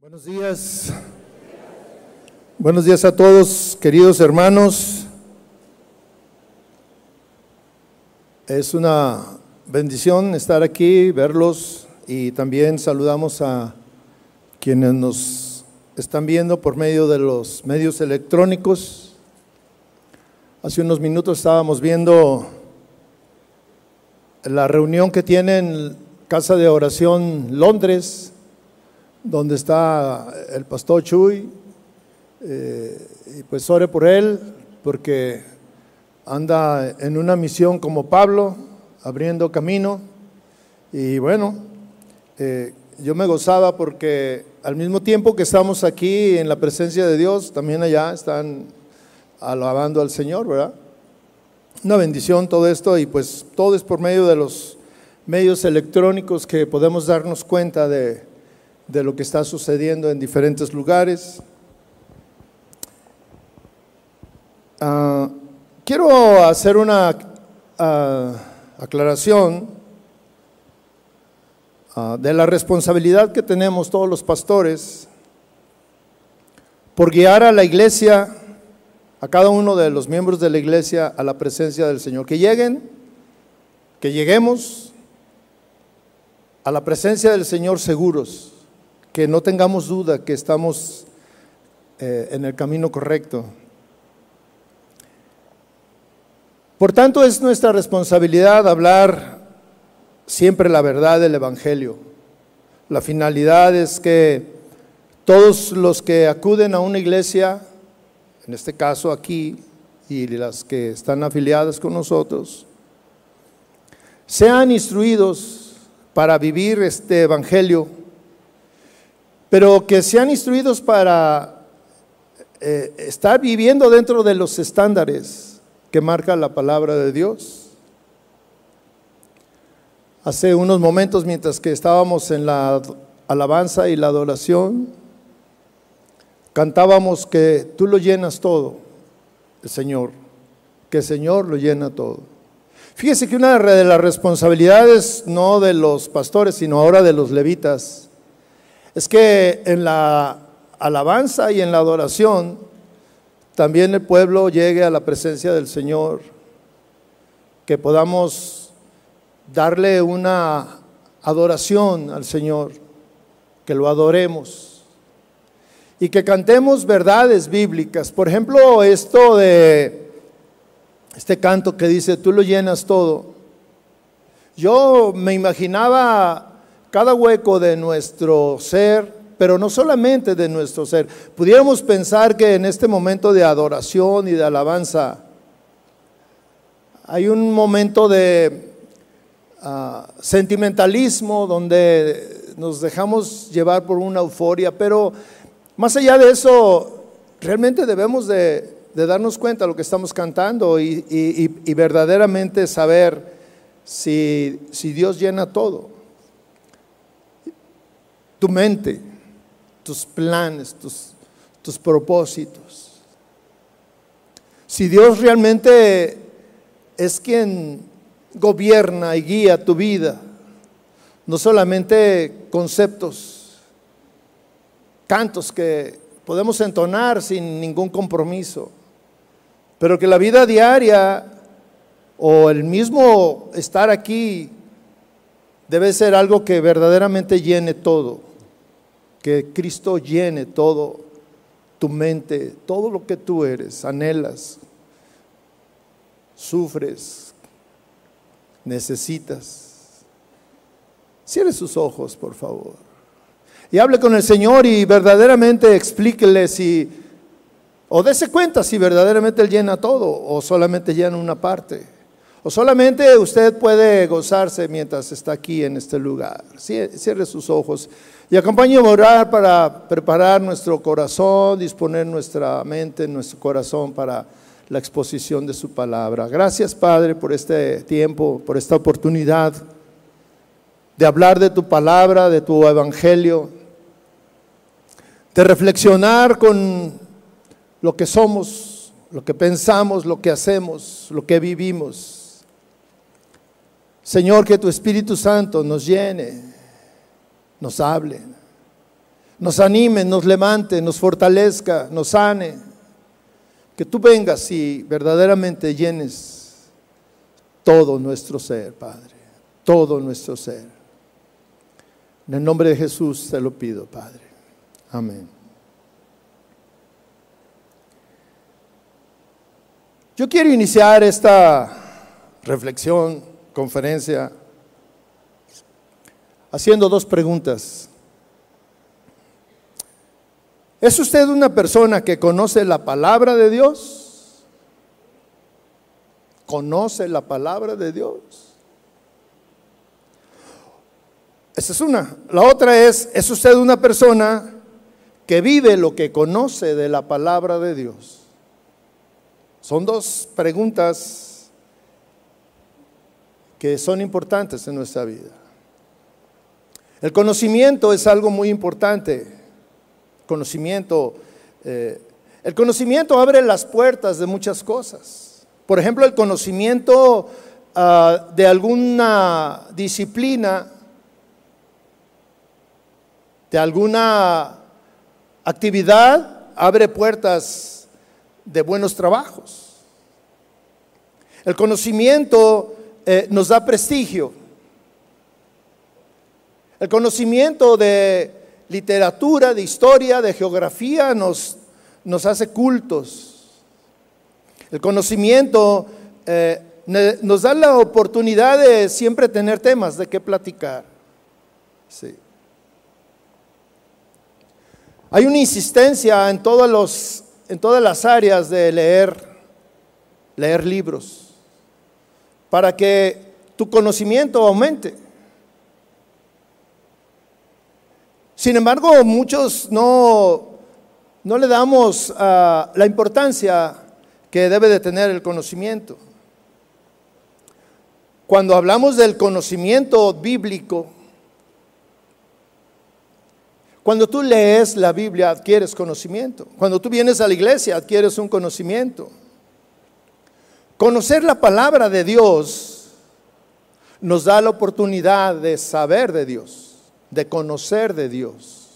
Buenos días. Buenos días a todos, queridos hermanos. Es una bendición estar aquí, verlos y también saludamos a quienes nos están viendo por medio de los medios electrónicos. Hace unos minutos estábamos viendo la reunión que tienen Casa de Oración Londres donde está el pastor Chuy, eh, y pues ore por él, porque anda en una misión como Pablo, abriendo camino, y bueno, eh, yo me gozaba porque al mismo tiempo que estamos aquí en la presencia de Dios, también allá están alabando al Señor, ¿verdad? Una bendición todo esto y pues todo es por medio de los medios electrónicos que podemos darnos cuenta de, de lo que está sucediendo en diferentes lugares. Ah, quiero hacer una ah, aclaración ah, de la responsabilidad que tenemos todos los pastores por guiar a la iglesia, a cada uno de los miembros de la iglesia a la presencia del Señor. Que lleguen, que lleguemos a la presencia del Señor seguros que no tengamos duda que estamos eh, en el camino correcto. Por tanto, es nuestra responsabilidad hablar siempre la verdad del Evangelio. La finalidad es que todos los que acuden a una iglesia, en este caso aquí, y las que están afiliadas con nosotros, sean instruidos para vivir este Evangelio pero que sean instruidos para eh, estar viviendo dentro de los estándares que marca la palabra de Dios. Hace unos momentos, mientras que estábamos en la alabanza y la adoración, cantábamos que tú lo llenas todo, el Señor, que el Señor lo llena todo. Fíjese que una de las responsabilidades no de los pastores, sino ahora de los levitas, es que en la alabanza y en la adoración también el pueblo llegue a la presencia del Señor, que podamos darle una adoración al Señor, que lo adoremos y que cantemos verdades bíblicas. Por ejemplo, esto de este canto que dice, tú lo llenas todo. Yo me imaginaba cada hueco de nuestro ser, pero no solamente de nuestro ser. Pudiéramos pensar que en este momento de adoración y de alabanza hay un momento de ah, sentimentalismo donde nos dejamos llevar por una euforia, pero más allá de eso, realmente debemos de, darnos cuenta de lo que estamos cantando y, verdaderamente saber si Dios llena todo tu mente, tus planes, tus, tus propósitos. Si Dios realmente es quien gobierna y guía tu vida, no solamente conceptos, cantos que podemos entonar sin ningún compromiso, pero que la vida diaria o el mismo estar aquí debe ser algo que verdaderamente llene todo que Cristo llene todo tu mente, todo lo que tú eres, anhelas, sufres, necesitas. Cierre sus ojos, por favor. Y hable con el Señor y verdaderamente explíquele si, o dése cuenta si verdaderamente Él llena todo o solamente llena una parte. O solamente usted puede gozarse mientras está aquí en este lugar. Cierre sus ojos y acompáñeme a orar para preparar nuestro corazón, disponer nuestra mente, nuestro corazón para la exposición de su palabra. Gracias, Padre, por este tiempo, por esta oportunidad de hablar de tu palabra, de tu evangelio, de reflexionar con lo que somos, lo que pensamos, lo que hacemos, lo que vivimos. Señor, que tu Espíritu Santo nos llene nos hable. nos anime, nos levante, nos fortalezca, nos sane. Que tú vengas y verdaderamente llenes todo nuestro ser, Padre, todo nuestro ser. En el nombre de Jesús te lo pido, Padre. Amén. Yo quiero iniciar esta reflexión, conferencia, haciendo dos preguntas. ¿Es usted una persona que conoce la palabra de Dios? ¿Conoce la palabra de Dios? Esa es una. La otra es, ¿es usted una persona que vive lo que conoce de la palabra de Dios? Son dos preguntas que son importantes en nuestra vida. El conocimiento es algo muy importante conocimiento. Eh, el conocimiento abre las puertas de muchas cosas. Por ejemplo, el conocimiento ah, de alguna disciplina, de alguna actividad, abre puertas de buenos trabajos. El conocimiento eh, nos da prestigio. El conocimiento de literatura, de historia, de geografía, nos, nos hace cultos. El conocimiento eh, nos da la oportunidad de siempre tener temas de qué platicar. Sí. Hay una insistencia en, los, en todas las áreas de leer, leer libros, para que tu conocimiento aumente. Sin embargo, muchos no, no le damos ah, la importancia que debe de tener el conocimiento. Cuando hablamos del conocimiento bíblico, cuando tú lees la Biblia adquieres conocimiento. Cuando tú vienes a la iglesia adquieres un conocimiento. Conocer la palabra de Dios nos da la oportunidad de saber de Dios de conocer de Dios.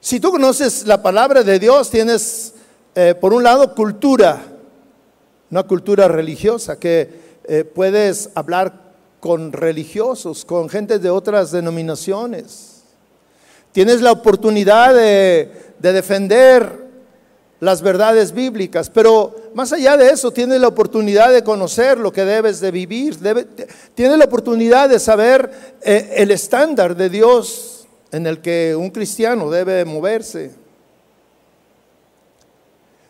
Si tú conoces la palabra de Dios, tienes, eh, por un lado, cultura, una cultura religiosa, que eh, puedes hablar con religiosos, con gente de otras denominaciones. Tienes la oportunidad de, de defender las verdades bíblicas, pero más allá de eso, tienes la oportunidad de conocer lo que debes de vivir, tienes la oportunidad de saber eh, el estándar de Dios en el que un cristiano debe moverse.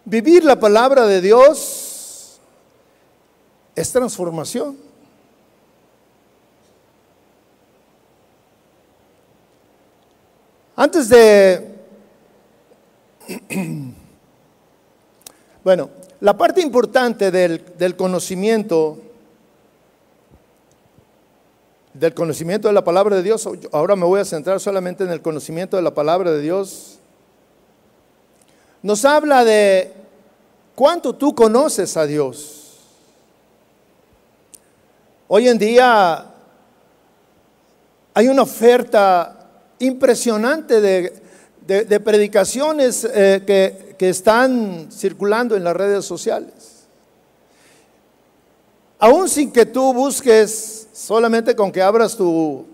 Vivir la palabra de Dios es transformación. Antes de Bueno, la parte importante del, conocimiento, del conocimiento de la palabra de Dios, ahora me voy a centrar solamente en el conocimiento de la palabra de Dios, nos habla de cuánto tú conoces a Dios. Hoy en día hay una oferta impresionante de, predicaciones eh, que que están circulando en las redes sociales. Aún sin que tú busques, solamente con que abras tu,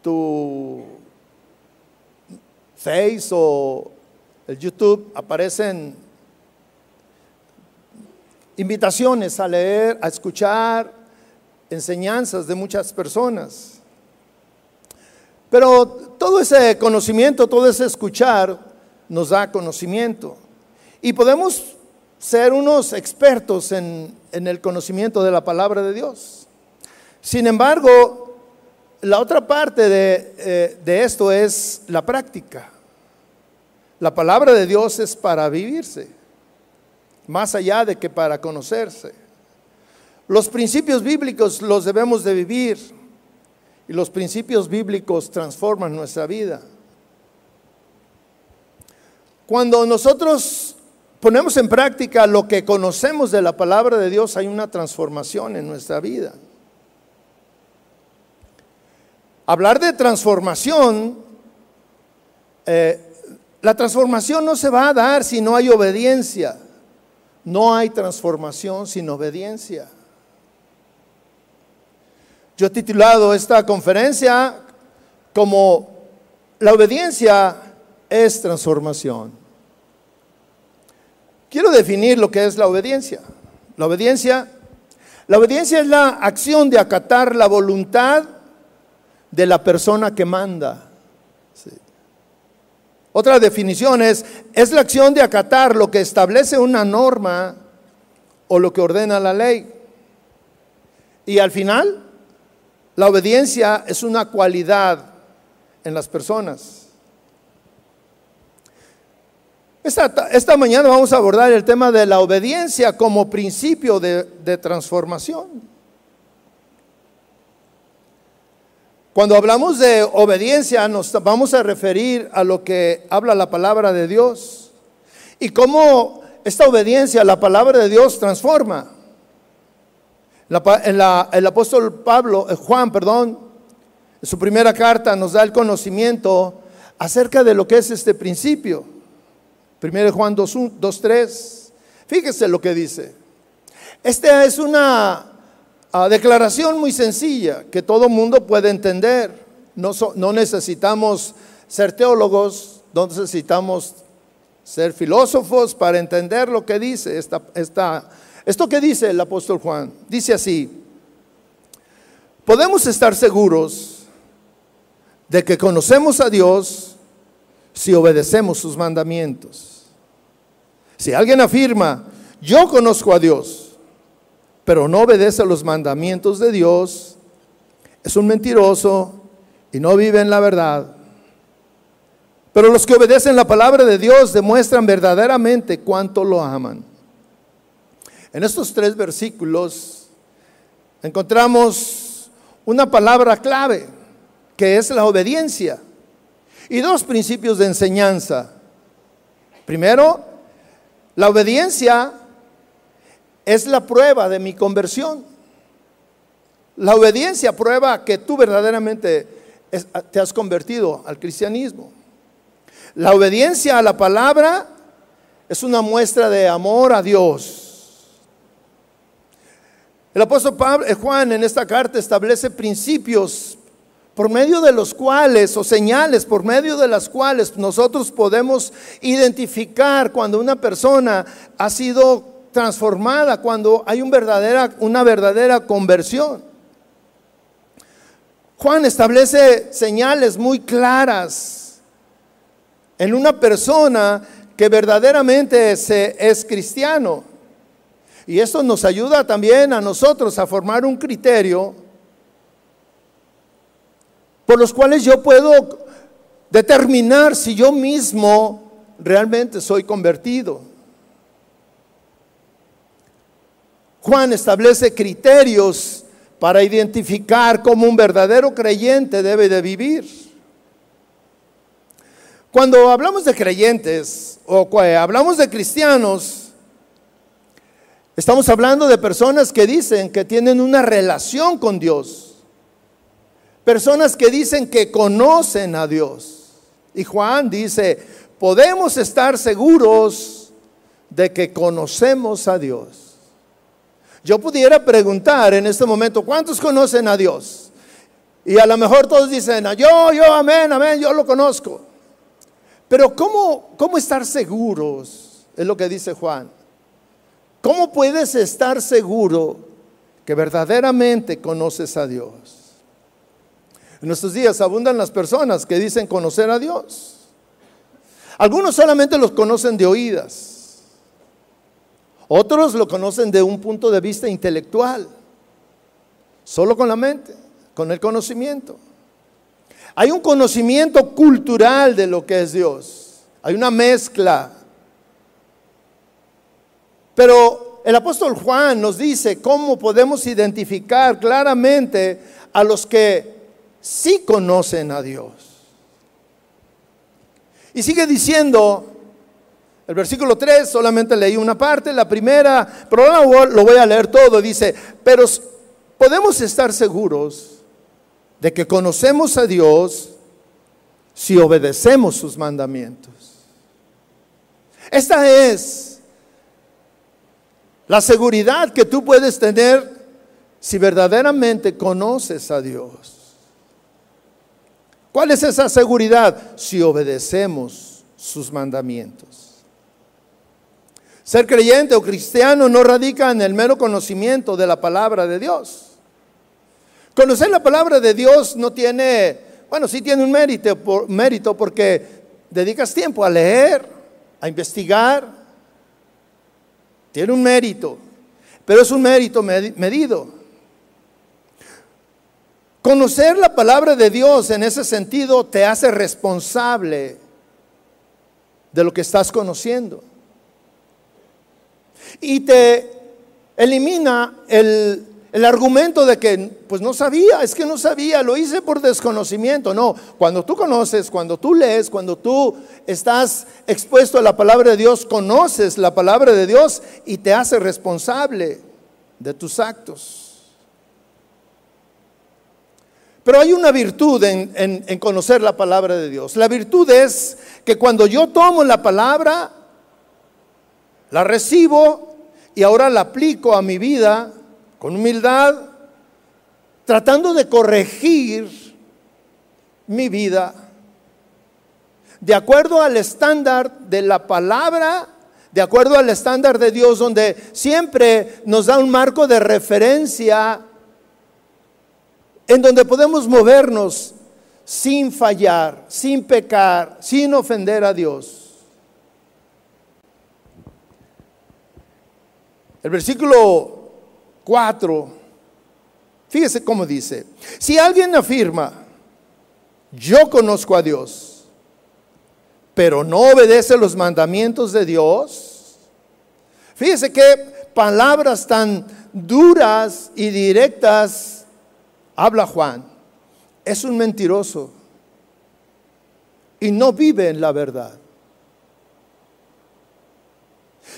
tu Face o el YouTube, aparecen invitaciones a leer, a escuchar enseñanzas de muchas personas. Pero todo ese conocimiento, todo ese escuchar, nos da conocimiento. Y podemos ser unos expertos en, el conocimiento de la palabra de Dios. Sin embargo, la otra parte de, eh, de esto es la práctica. La palabra de Dios es para vivirse, más allá de que para conocerse. Los principios bíblicos los debemos de vivir y los principios bíblicos transforman nuestra vida. Cuando nosotros ponemos en práctica lo que conocemos de la palabra de Dios, hay una transformación en nuestra vida. hablar de transformación, eh, la transformación no se va a dar si no hay obediencia. No hay transformación sin obediencia. Yo he titulado esta conferencia como La obediencia es transformación. Quiero definir lo que es la obediencia. La obediencia, la obediencia es la acción de acatar la voluntad de la persona que manda. Otra definición es, es la acción de acatar lo que establece una norma o lo que ordena la ley. Y al final, la obediencia es una cualidad en las personas. Esta, mañana vamos a abordar el tema de la obediencia como principio de, transformación. Cuando hablamos de obediencia nos vamos a referir a lo que habla la palabra de Dios y cómo esta obediencia la palabra de Dios transforma. el apóstol Pablo, eh, Juan, perdón, en su primera carta nos da el conocimiento acerca de lo que es este principio. 1 Juan 2.3. Fíjese lo que dice. Esta es una ah, declaración muy sencilla que todo mundo puede entender. No, no necesitamos ser teólogos, no necesitamos ser filósofos para entender lo que dice esta, esta, esto que dice el apóstol Juan. Dice así, podemos estar seguros de que conocemos a Dios si obedecemos sus mandamientos. Si alguien afirma, yo conozco a Dios, pero no obedece a los mandamientos de Dios, es un mentiroso y no vive en la verdad. Pero los que obedecen la palabra de Dios demuestran verdaderamente cuánto lo aman. En estos tres versículos encontramos una palabra clave, que es la obediencia, y dos principios de enseñanza. Primero, la obediencia es la prueba de mi conversión. La obediencia prueba que tú verdaderamente te has convertido al cristianismo. La obediencia a la palabra es una muestra de amor a Dios. El apóstol Pablo, eh, Juan en esta carta establece principios por medio de los cuales, o señales por medio de las cuales nosotros podemos identificar cuando una persona ha sido transformada, cuando hay verdadera, una verdadera conversión. Juan establece señales muy claras en una persona que verdaderamente es cristiano. Y esto nos ayuda también a nosotros a formar un criterio por los cuales yo puedo determinar si yo mismo realmente soy convertido. Juan establece criterios para identificar cómo un verdadero creyente debe de vivir. Cuando hablamos de creyentes o hablamos de cristianos, estamos hablando de personas que dicen que tienen una relación con Dios. Personas que dicen que conocen a Dios. Y Juan dice, podemos estar seguros de que conocemos a Dios. Yo pudiera preguntar en este momento, ¿cuántos conocen a Dios? Y a lo mejor todos dicen, yo, yo, amén, amén, yo lo conozco. Pero ¿cómo, cómo estar seguros? Es lo que dice Juan. ¿Cómo puedes estar seguro que verdaderamente conoces a Dios? En nuestros días abundan las personas que dicen conocer a Dios. Algunos solamente los conocen de oídas. Otros lo conocen de un punto de vista intelectual. Solo con la mente, con el conocimiento. Hay un conocimiento cultural de lo que es Dios. Hay una mezcla. Pero el apóstol Juan nos dice cómo podemos identificar claramente a los que sí conocen a Dios. Y sigue diciendo, el versículo 3, solamente leí una parte, la primera, pero ahora lo voy a leer todo, dice, pero podemos estar seguros de que conocemos a Dios si obedecemos sus mandamientos. Esta es la seguridad que tú puedes tener si verdaderamente conoces a Dios. ¿Cuál es esa seguridad? Si obedecemos sus mandamientos. Ser creyente o cristiano no radica en el mero conocimiento de la palabra de Dios. Conocer la palabra de Dios no tiene, bueno, sí tiene un mérito, mérito porque dedicas tiempo a leer, a investigar. Tiene un mérito, pero es un mérito medido. Conocer la palabra de Dios en ese sentido te hace responsable de lo que estás conociendo. Y te elimina el el argumento de que, pues no sabía, es que no sabía, lo hice por desconocimiento. No, cuando tú conoces, cuando tú lees, cuando tú estás expuesto a la palabra de Dios, conoces la palabra de Dios y te hace responsable de tus actos. Pero hay una virtud en, conocer la palabra de Dios. La virtud es que cuando yo tomo la palabra, la recibo y ahora la aplico a mi vida, con humildad, tratando de corregir mi vida de acuerdo al estándar de la palabra, de acuerdo al estándar de Dios, donde siempre nos da un marco de referencia en donde podemos movernos sin fallar, sin pecar, sin ofender a Dios. El versículo 4, fíjese cómo dice, si alguien afirma, yo conozco a Dios, pero no obedece los mandamientos de Dios, fíjese qué palabras tan duras y directas habla Juan. Es un mentiroso y no vive en la verdad.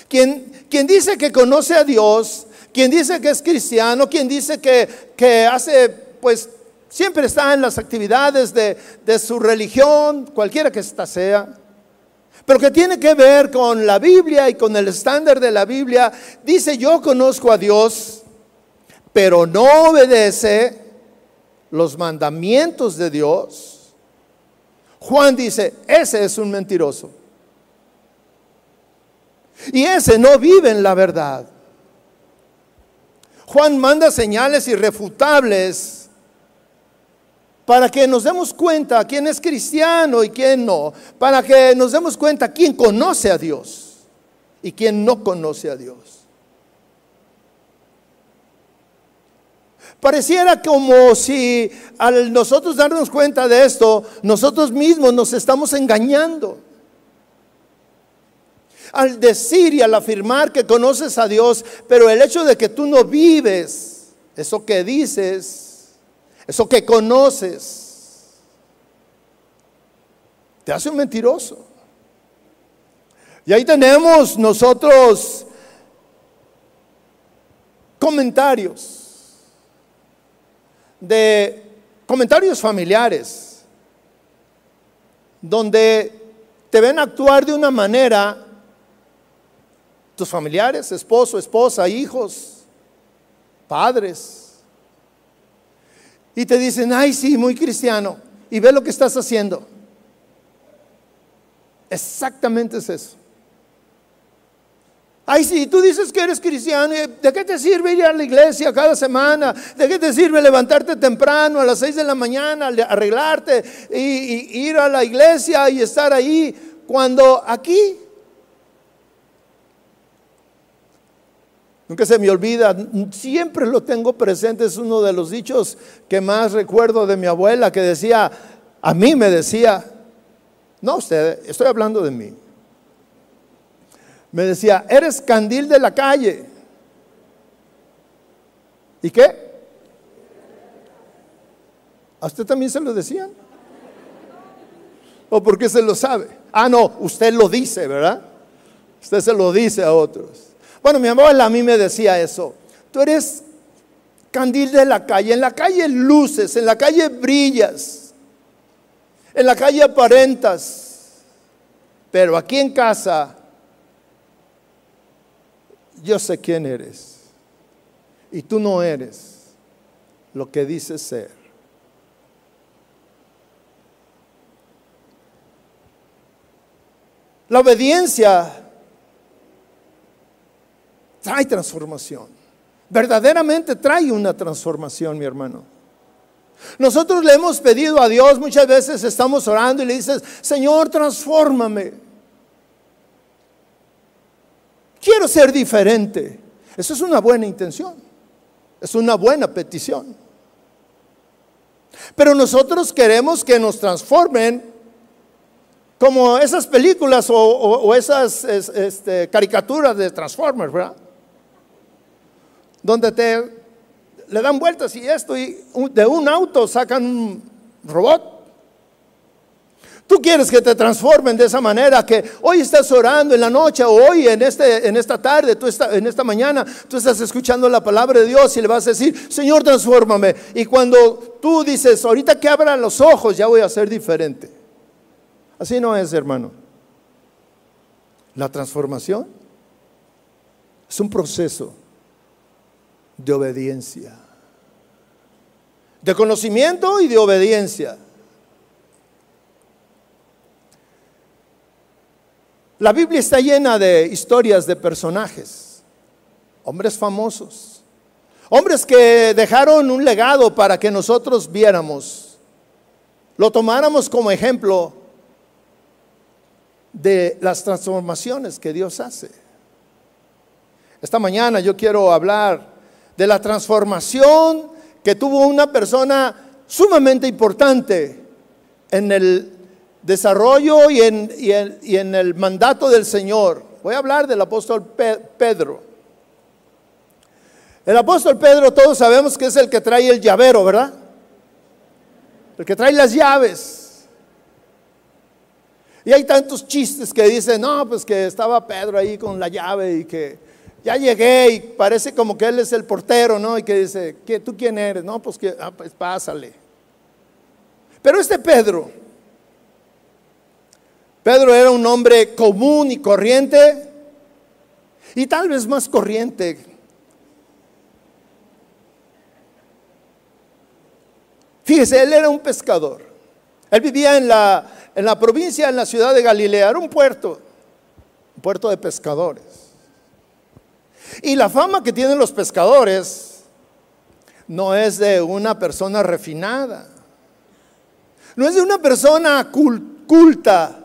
Quien, dice que conoce a Dios quien dice que es cristiano, quien dice que, hace, pues siempre está en las actividades de, de su religión, cualquiera que ésta sea, pero que tiene que ver con la Biblia y con el estándar de la Biblia, dice yo conozco a Dios, pero no obedece los mandamientos de Dios. Juan dice, ese es un mentiroso. Y ese no vive en la verdad. Juan manda señales irrefutables para que nos demos cuenta quién es cristiano y quién no, para que nos demos cuenta quién conoce a Dios y quién no conoce a Dios. Pareciera como si al nosotros darnos cuenta de esto, nosotros mismos nos estamos engañando al decir y al afirmar que conoces a Dios, pero el hecho de que tú no vives eso que dices, eso que conoces, te hace un mentiroso. Y ahí tenemos nosotros comentarios de comentarios familiares donde te ven actuar de una manera tus familiares, esposo, esposa, hijos, padres. Y te dicen, ay, sí, muy cristiano. Y ve lo que estás haciendo. Exactamente es eso. Ay, sí, tú dices que eres cristiano, ¿de qué te sirve ir a la iglesia cada semana? ¿De qué te sirve levantarte temprano a las seis de la mañana, arreglarte y, y ir a la iglesia y estar ahí? Cuando aquí Nunca se me olvida, siempre lo tengo presente, es uno de los dichos que más recuerdo de mi abuela que decía, a mí me decía, no usted, estoy hablando de mí. Me decía, eres candil de la calle. ¿Y qué? ¿A usted también se lo decían? ¿O por qué se lo sabe? Ah, no, usted lo dice, ¿verdad? Usted se lo dice a otros. Bueno, mi abuela a mí me decía eso. Tú eres candil de la calle. En la calle luces, en la calle brillas, en la calle aparentas. Pero aquí en casa, yo sé quién eres. Y tú no eres lo que dices ser. La obediencia trae transformación. Verdaderamente trae una transformación, mi hermano. Nosotros le hemos pedido a Dios, muchas veces estamos orando y le dices, Señor, transfórmame. Quiero ser diferente. Eso es una buena intención. Es una buena petición. Pero nosotros queremos que nos transformen como esas películas o, esas este, caricaturas de Transformers, ¿verdad? Donde te le dan vueltas y esto, y de un auto sacan un robot. Tú quieres que te transformen de esa manera, que hoy estás orando en la noche o hoy en, este, en esta tarde, tú en esta mañana, tú estás escuchando la palabra de Dios y le vas a decir, Señor, transfórmame. Y cuando tú dices, ahorita que abran los ojos, ya voy a ser diferente. Así no es, hermano. La transformación es un proceso de obediencia, de conocimiento y de obediencia. La Biblia está llena de historias de personajes, hombres famosos, hombres que dejaron un legado para que nosotros viéramos, lo tomáramos como ejemplo de las transformaciones que Dios hace. Esta mañana yo quiero hablar de la transformación que tuvo una persona sumamente importante en el desarrollo y en, el mandato del Señor. Voy a hablar del apóstol Pedro. El apóstol Pedro todos sabemos que es el que trae el llavero, ¿verdad? El que trae las llaves. Y hay tantos chistes que dicen, no, pues que estaba Pedro ahí con la llave y que ya llegué y parece como que él es el portero, ¿no? Y que dice, ¿tú quién eres? No, pues que, ah, pues pásale. Pero este Pedro, Pedro era un hombre común y corriente, y tal vez más corriente. Fíjese, él era un pescador. Él vivía en la, en la provincia, en la ciudad de Galilea, era un puerto, un puerto de pescadores. Y la fama que tienen los pescadores no es de una persona refinada, no es de una persona culta,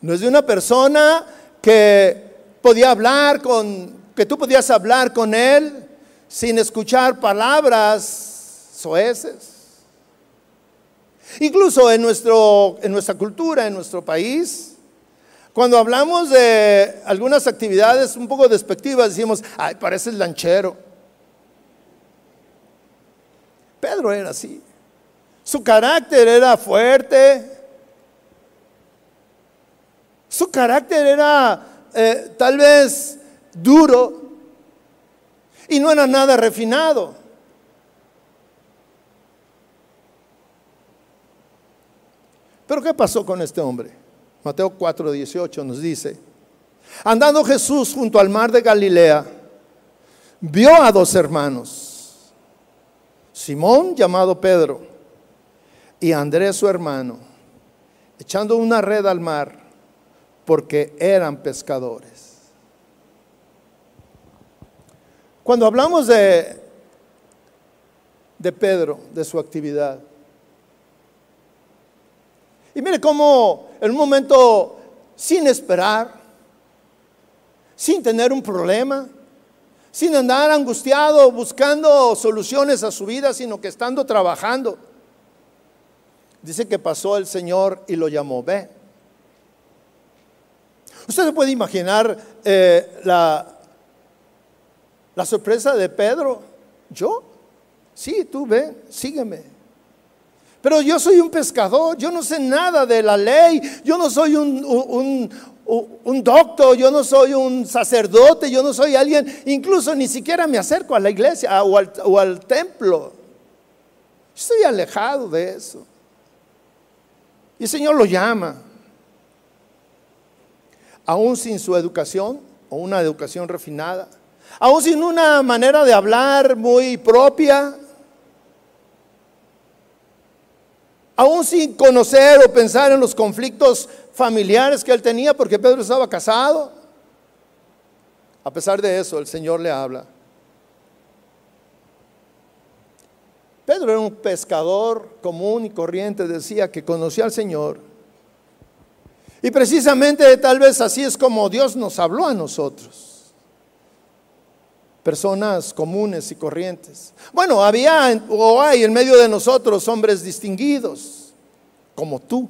no es de una persona que podía hablar con, que tú podías hablar con él sin escuchar palabras soeces. Incluso en, nuestro, en nuestra cultura, en nuestro país, cuando hablamos de algunas actividades un poco despectivas, decimos, ay, parece el lanchero. Pedro era así. Su carácter era fuerte. Su carácter era eh, tal vez duro y no era nada refinado. Pero ¿qué pasó con este hombre? Mateo 4, 18 nos dice, andando Jesús junto al mar de Galilea, vio a dos hermanos, Simón llamado Pedro y Andrés su hermano, echando una red al mar porque eran pescadores. Cuando hablamos de, de Pedro, de su actividad, y mire cómo en un momento sin esperar, sin tener un problema, sin andar angustiado buscando soluciones a su vida, sino que estando trabajando. Dice que pasó el Señor y lo llamó, ve. Usted se puede imaginar eh, la, la sorpresa de Pedro. ¿Yo? Sí, tú ve, sígueme. Pero yo soy un pescador, yo no sé nada de la ley, yo no soy un, un doctor, yo no soy un sacerdote, yo no soy alguien, incluso ni siquiera me acerco a la iglesia o al, o al templo. Estoy alejado de eso. Y el Señor lo llama. Aún sin su educación o una educación refinada, aún sin una manera de hablar muy propia, aún sin conocer o pensar en los conflictos familiares que él tenía, porque Pedro estaba casado. A pesar de eso, el Señor le habla. Pedro era un pescador común y corriente, decía que conocía al Señor. Y precisamente tal vez así es como Dios nos habló a nosotros. Personas comunes y corrientes. Bueno, había o hay en medio de nosotros hombres distinguidos, como tú.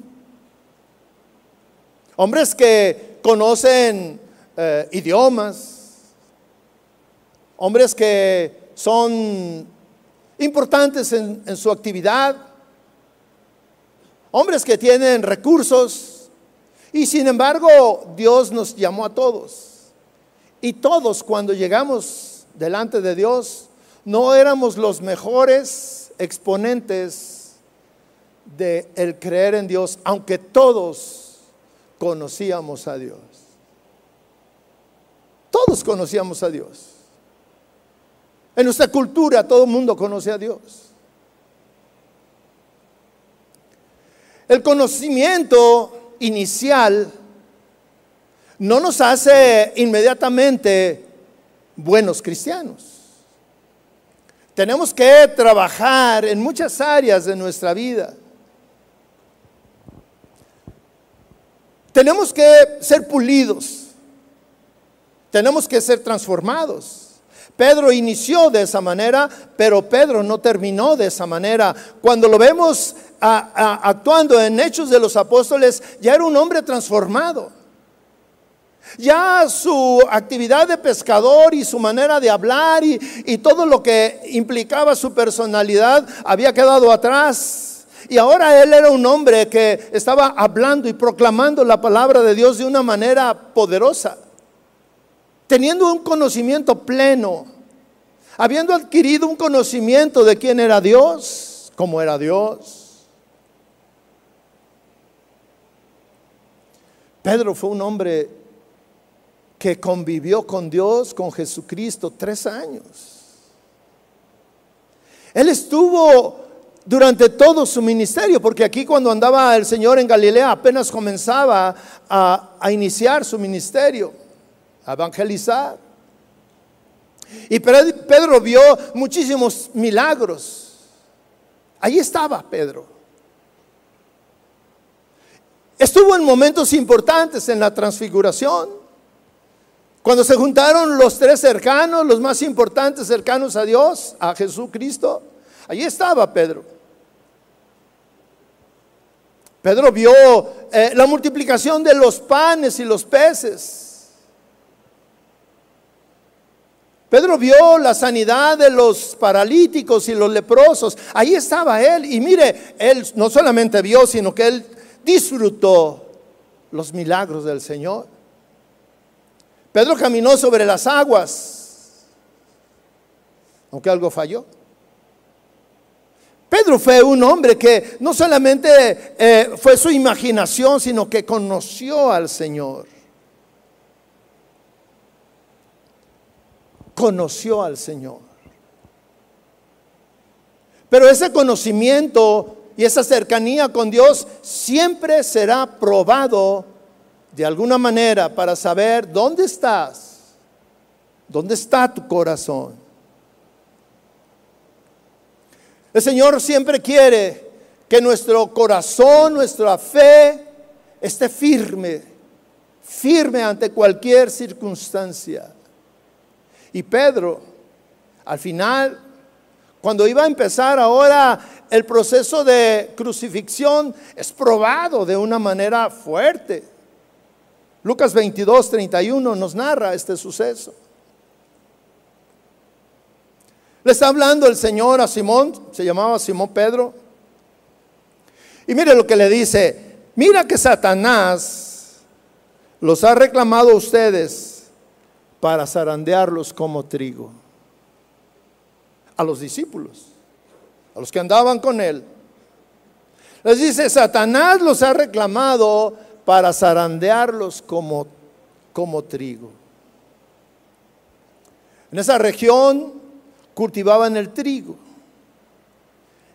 Hombres que conocen eh, idiomas. Hombres que son importantes en, su actividad, hombres que tienen recursos, y sin embargo Dios nos llamó a todos. Y todos cuando llegamos delante de Dios, no éramos los mejores exponentes de el creer en Dios, aunque todos conocíamos a Dios. Todos conocíamos a Dios. En nuestra cultura todo el mundo conoce a Dios. El conocimiento inicial no nos hace inmediatamente buenos cristianos. Tenemos que trabajar en muchas áreas de nuestra vida. Tenemos que ser pulidos. Tenemos que ser transformados. Pedro inició de esa manera, pero Pedro no terminó de esa manera. Cuando lo vemos actuando en Hechos de los Apóstoles, ya era un hombre transformado. Ya su actividad de pescador y su manera de hablar y, todo lo que implicaba su personalidad había quedado atrás. Y ahora él era un hombre que estaba hablando y proclamando la palabra de Dios de una manera poderosa teniendo un conocimiento pleno, habiendo adquirido un conocimiento de quién era Dios, cómo era Dios. Pedro fue un hombre que convivió con Dios, con Jesucristo, tres años. Él estuvo durante todo su ministerio, porque aquí cuando andaba el Señor en Galilea apenas comenzaba a, a iniciar su ministerio evangelizar. Y Pedro vio muchísimos milagros. Ahí estaba Pedro. Estuvo en momentos importantes en la transfiguración. Cuando se juntaron los tres cercanos, los más importantes cercanos a Dios, a Jesucristo, allí estaba Pedro. Pedro vio eh, la multiplicación de los panes y los peces. Pedro vio la sanidad de los paralíticos y los leprosos. Ahí estaba él. Y mire, él no solamente vio, sino que él disfrutó los milagros del Señor. Pedro caminó sobre las aguas, aunque algo falló. Pedro fue un hombre que no solamente eh, fue su imaginación, sino que conoció al Señor. Conoció al Señor. Pero ese conocimiento y esa cercanía con Dios siempre será probado de alguna manera para saber dónde estás, dónde está tu corazón. El Señor siempre quiere que nuestro corazón, nuestra fe esté firme, firme ante cualquier circunstancia. Y Pedro, al final, cuando iba a empezar ahora el proceso de crucifixión, es probado de una manera fuerte. Lucas 22, 31 nos narra este suceso. Le está hablando el Señor a Simón, se llamaba Simón Pedro. Y mire lo que le dice, mira que Satanás los ha reclamado a ustedes para zarandearlos como trigo. A los discípulos, a los que andaban con él. Les dice, Satanás los ha reclamado para zarandearlos como, como trigo. En esa región cultivaban el trigo.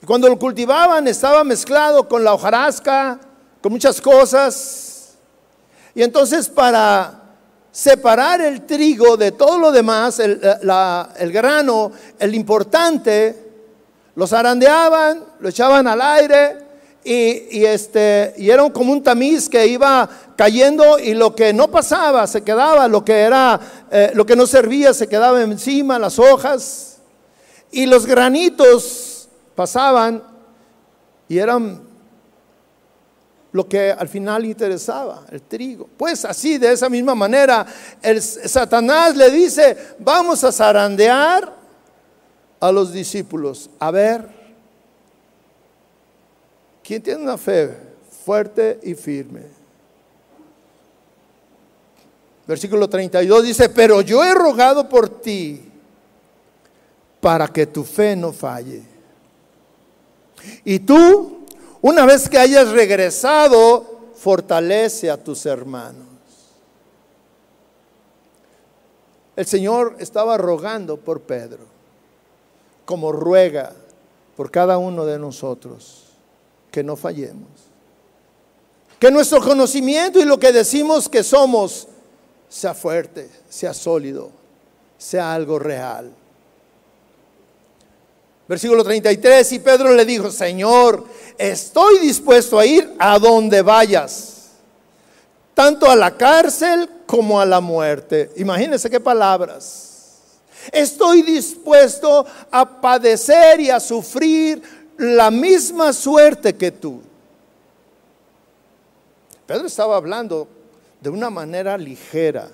Y cuando lo cultivaban estaba mezclado con la hojarasca, con muchas cosas. Y entonces para separar el trigo de todo lo demás, el, grano, el importante, lo zarandeaban, lo echaban al aire y, este, y era como un tamiz que iba cayendo y lo que no pasaba se quedaba, lo que, era, eh, lo que no servía se quedaba encima, las hojas. Y los granitos pasaban y eran lo que al final interesaba, el trigo. Pues así, de esa misma manera, el Satanás le dice, vamos a zarandear a los discípulos. A ver, ¿quién tiene una fe fuerte y firme? Versículo 32 dice, pero yo he rogado por ti para que tu fe no falle. Y tú una vez que hayas regresado, fortalece a tus hermanos. El Señor estaba rogando por Pedro, como ruega por cada uno de nosotros, que no fallemos. Que nuestro conocimiento y lo que decimos que somos sea fuerte, sea sólido, sea algo real. Versículo 33, y Pedro le dijo, Señor, estoy dispuesto a ir a donde vayas, tanto a la cárcel como a la muerte. Imagínense qué palabras. Estoy dispuesto a padecer y a sufrir la misma suerte que tú. Pedro estaba hablando de una manera ligera.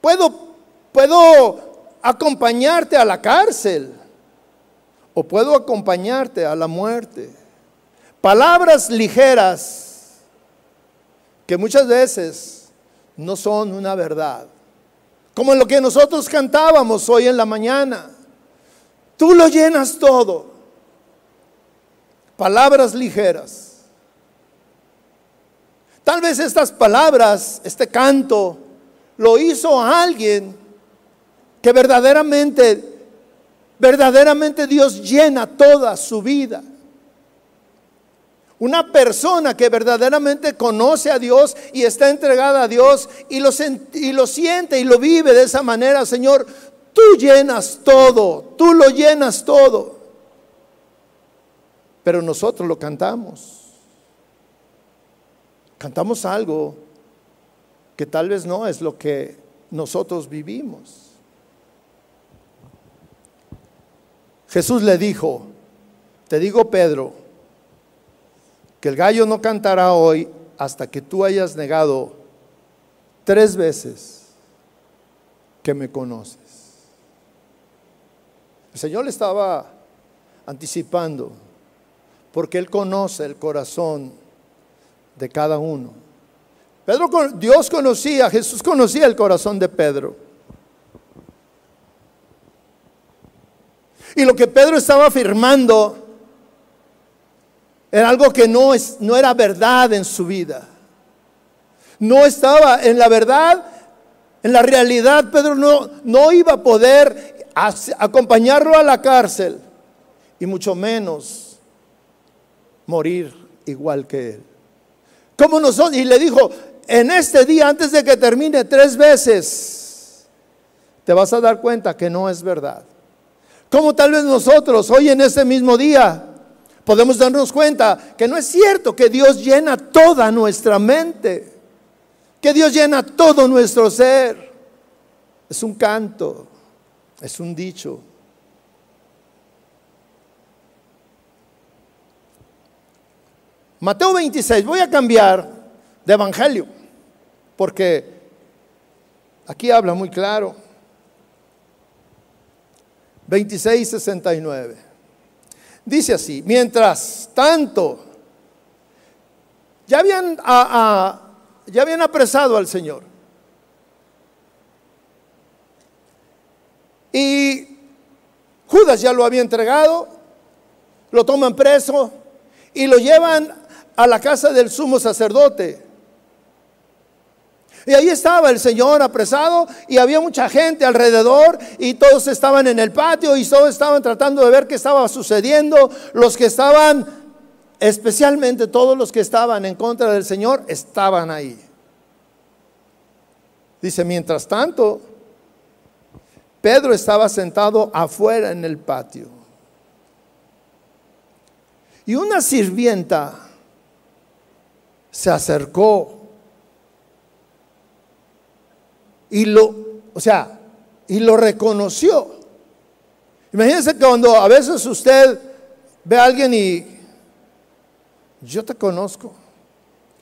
Puedo, puedo acompañarte a la cárcel o puedo acompañarte a la muerte. Palabras ligeras que muchas veces no son una verdad. Como lo que nosotros cantábamos hoy en la mañana. Tú lo llenas todo. Palabras ligeras. Tal vez estas palabras, este canto, lo hizo alguien que verdaderamente verdaderamente Dios llena toda su vida. Una persona que verdaderamente conoce a Dios y está entregada a Dios y lo, y lo siente y lo vive de esa manera, Señor, tú llenas todo, tú lo llenas todo. Pero nosotros lo cantamos. Cantamos algo que tal vez no es lo que nosotros vivimos. Jesús le dijo, te digo Pedro, que el gallo no cantará hoy hasta que tú hayas negado tres veces que me conoces. El Señor le estaba anticipando, porque Él conoce el corazón de cada uno. Pedro, Dios conocía, Jesús conocía el corazón de Pedro. Y lo que Pedro estaba afirmando era algo que no, es, no era verdad en su vida. No estaba en la verdad, en la realidad. Pedro no, no iba a poder acompañarlo a la cárcel y mucho menos morir igual que él. Como nosotros, y le dijo, en este día, antes de que termine tres veces, te vas a dar cuenta que no es verdad. Como tal vez nosotros hoy en ese mismo día podemos darnos cuenta que no es cierto que Dios llena toda nuestra mente, que Dios llena todo nuestro ser. Es un canto, es un dicho. Mateo 26, voy a cambiar de evangelio, porque aquí habla muy claro. 26, 69. Dice así, mientras tanto, ya habían ya habían apresado al Señor. Y Judas ya lo había entregado, lo toman preso y lo llevan a la casa del sumo sacerdote. Y ahí estaba el Señor apresado y había mucha gente alrededor y todos estaban en el patio y todos estaban tratando de ver qué estaba sucediendo. Los que estaban, especialmente todos los que estaban en contra del Señor, estaban ahí. Dice, mientras tanto, Pedro estaba sentado afuera en el patio. Y una sirvienta se acercó y lo, o sea, y lo reconoció. Imagínense cuando a veces usted ve a alguien y yo te conozco.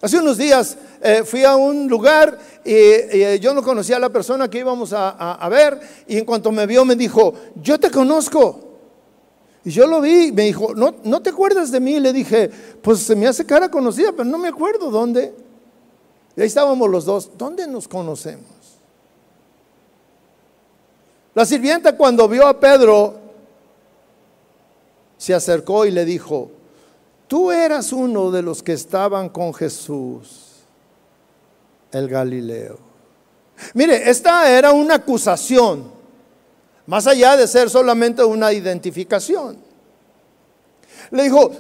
Hace unos días eh, fui a un lugar y, eh, yo no conocía a la persona que íbamos a, ver y en cuanto me vio me dijo, yo te conozco. Y yo lo vi, me dijo, ¿no, ¿no te acuerdas de mí? Le dije, pues se me hace cara conocida, pero no me acuerdo dónde. Y ahí estábamos los dos, ¿dónde nos conocemos? La sirvienta cuando vio a Pedro, se acercó y le dijo, Tú eras uno de los que estaban con Jesús, el Galileo. Mire, esta era una acusación, más allá de ser solamente una identificación. Le dijo,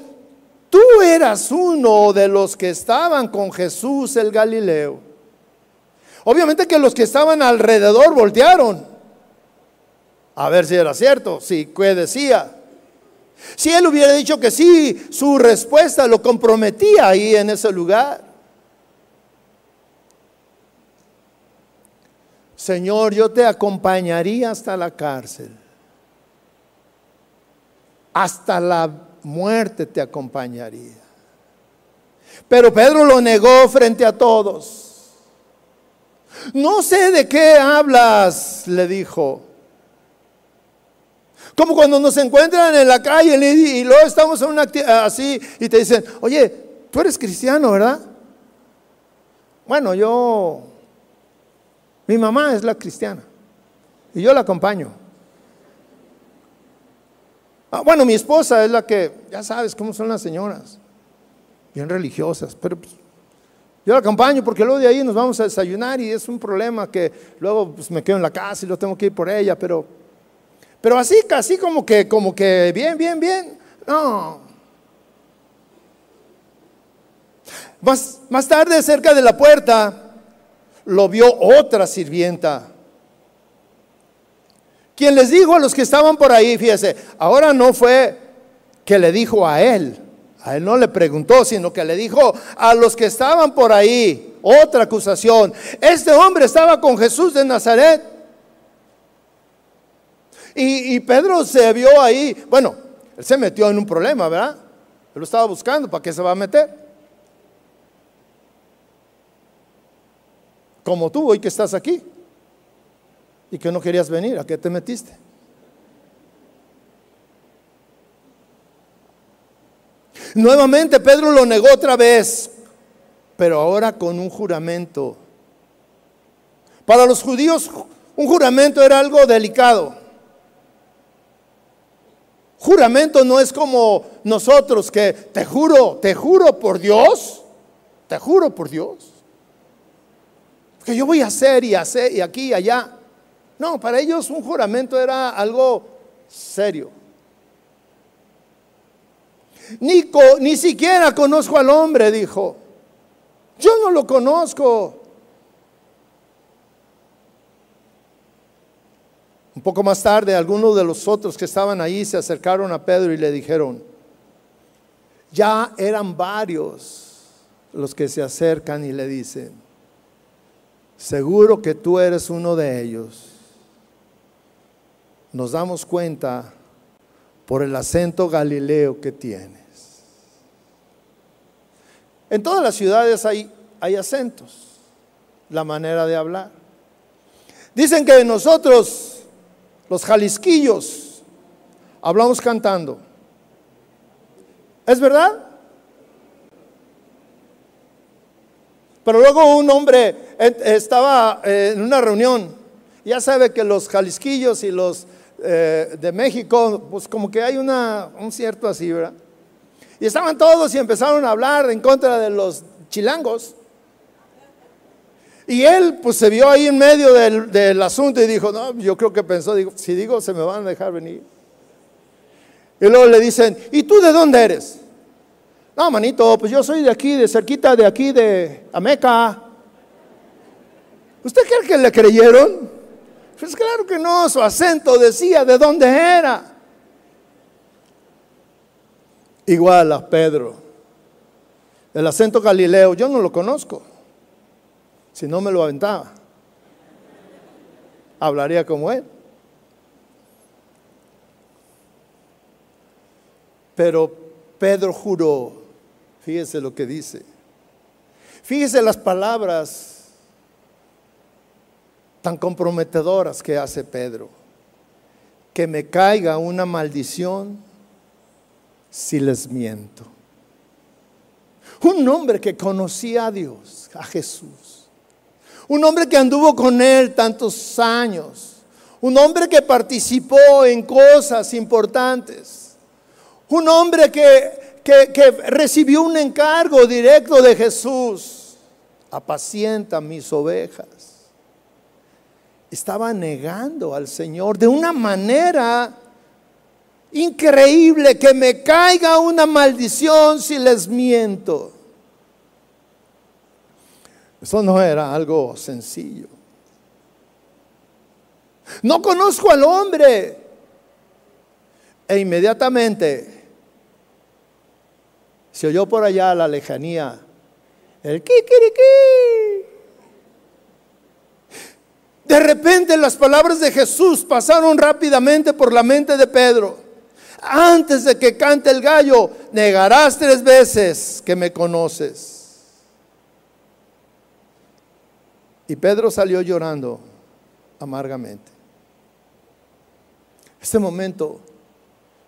tú eras uno de los que estaban con Jesús el Galileo. Obviamente que los que estaban alrededor voltearon a ver si era cierto, si ¿qué decía? Si él hubiera dicho que sí, su respuesta lo comprometía ahí en ese lugar. Señor, yo te acompañaría hasta la cárcel. Hasta la muerte te acompañaría. Pero Pedro lo negó frente a todos. No sé de qué hablas, le dijo. Como cuando nos encuentran en la calle y luego estamos en una así y te dicen, oye, tú eres cristiano, ¿verdad? Bueno, yo, mi mamá es la cristiana y yo la acompaño. Ah, bueno, mi esposa es la que, ya sabes cómo son las señoras, bien religiosas, pero pues, yo la acompaño porque luego de ahí nos vamos a desayunar y es un problema que luego pues, me quedo en la casa y lo tengo que ir por ella, pero pero así, casi como que, como que, bien, bien, bien. No. Más, más tarde, cerca de la puerta, lo vio otra sirvienta. Quien les dijo a los que estaban por ahí, fíjese, ahora no fue que le dijo a él, a él no le preguntó, sino que le dijo a los que estaban por ahí, otra acusación. Este hombre estaba con Jesús de Nazaret. Y, Pedro se vio ahí, bueno, él se metió en un problema, ¿verdad? Él lo estaba buscando, ¿para qué se va a meter? Como tú hoy que estás aquí y que no querías venir, ¿a qué te metiste? Nuevamente Pedro lo negó otra vez, pero ahora con un juramento. Para los judíos un juramento era algo delicado. Juramento no es como nosotros que te juro, te juro por Dios, te juro por Dios, que yo voy a hacer y hacer y aquí y allá. No, para ellos un juramento era algo serio. Ni, ni siquiera conozco al hombre, dijo. Yo no lo conozco. Poco más tarde, algunos de los otros que estaban ahí se acercaron a Pedro y le dijeron, ya eran varios los que se acercan y le dicen, seguro que tú eres uno de ellos. Nos damos cuenta por el acento galileo que tienes. En todas las ciudades hay, hay acentos, la manera de hablar. Dicen que nosotros los jalisquillos, hablamos cantando. ¿Es verdad? Pero luego un hombre estaba eh, en una reunión. Ya sabe que los jalisquillos y los eh, de México, pues como que hay una, un cierto así, ¿verdad? Y estaban todos y empezaron a hablar en contra de los chilangos. Y él pues se vio ahí en medio del, del, asunto y dijo, no, yo creo que pensó, digo, si digo se me van a dejar venir. Y luego le dicen, ¿y tú de dónde eres? No, manito, pues yo soy de aquí, de cerquita de aquí, de Ameca. ¿Usted cree que le creyeron? Pues claro que no, su acento decía de dónde era. Igual a Pedro. El acento galileo, yo no lo conozco. Si no me lo aventaba, hablaría como él. Pero Pedro juró, fíjese lo que dice, fíjese las palabras tan comprometedoras que hace Pedro, que me caiga una maldición si les miento. Un hombre que conocía a Dios, a Jesús, un hombre que anduvo con él tantos años, un hombre que participó en cosas importantes un hombre que, que, recibió un encargo directo de Jesús. Apacienta mis ovejas. Estaba negando al Señor de una manera increíble que me caiga una maldición si les miento. Eso no era algo sencillo. No conozco al hombre. E inmediatamente se oyó por allá a la lejanía el kikiriki. De repente las palabras de Jesús pasaron rápidamente por la mente de Pedro. Antes de que cante el gallo, negarás tres veces que me conoces. Y Pedro salió llorando amargamente. Este momento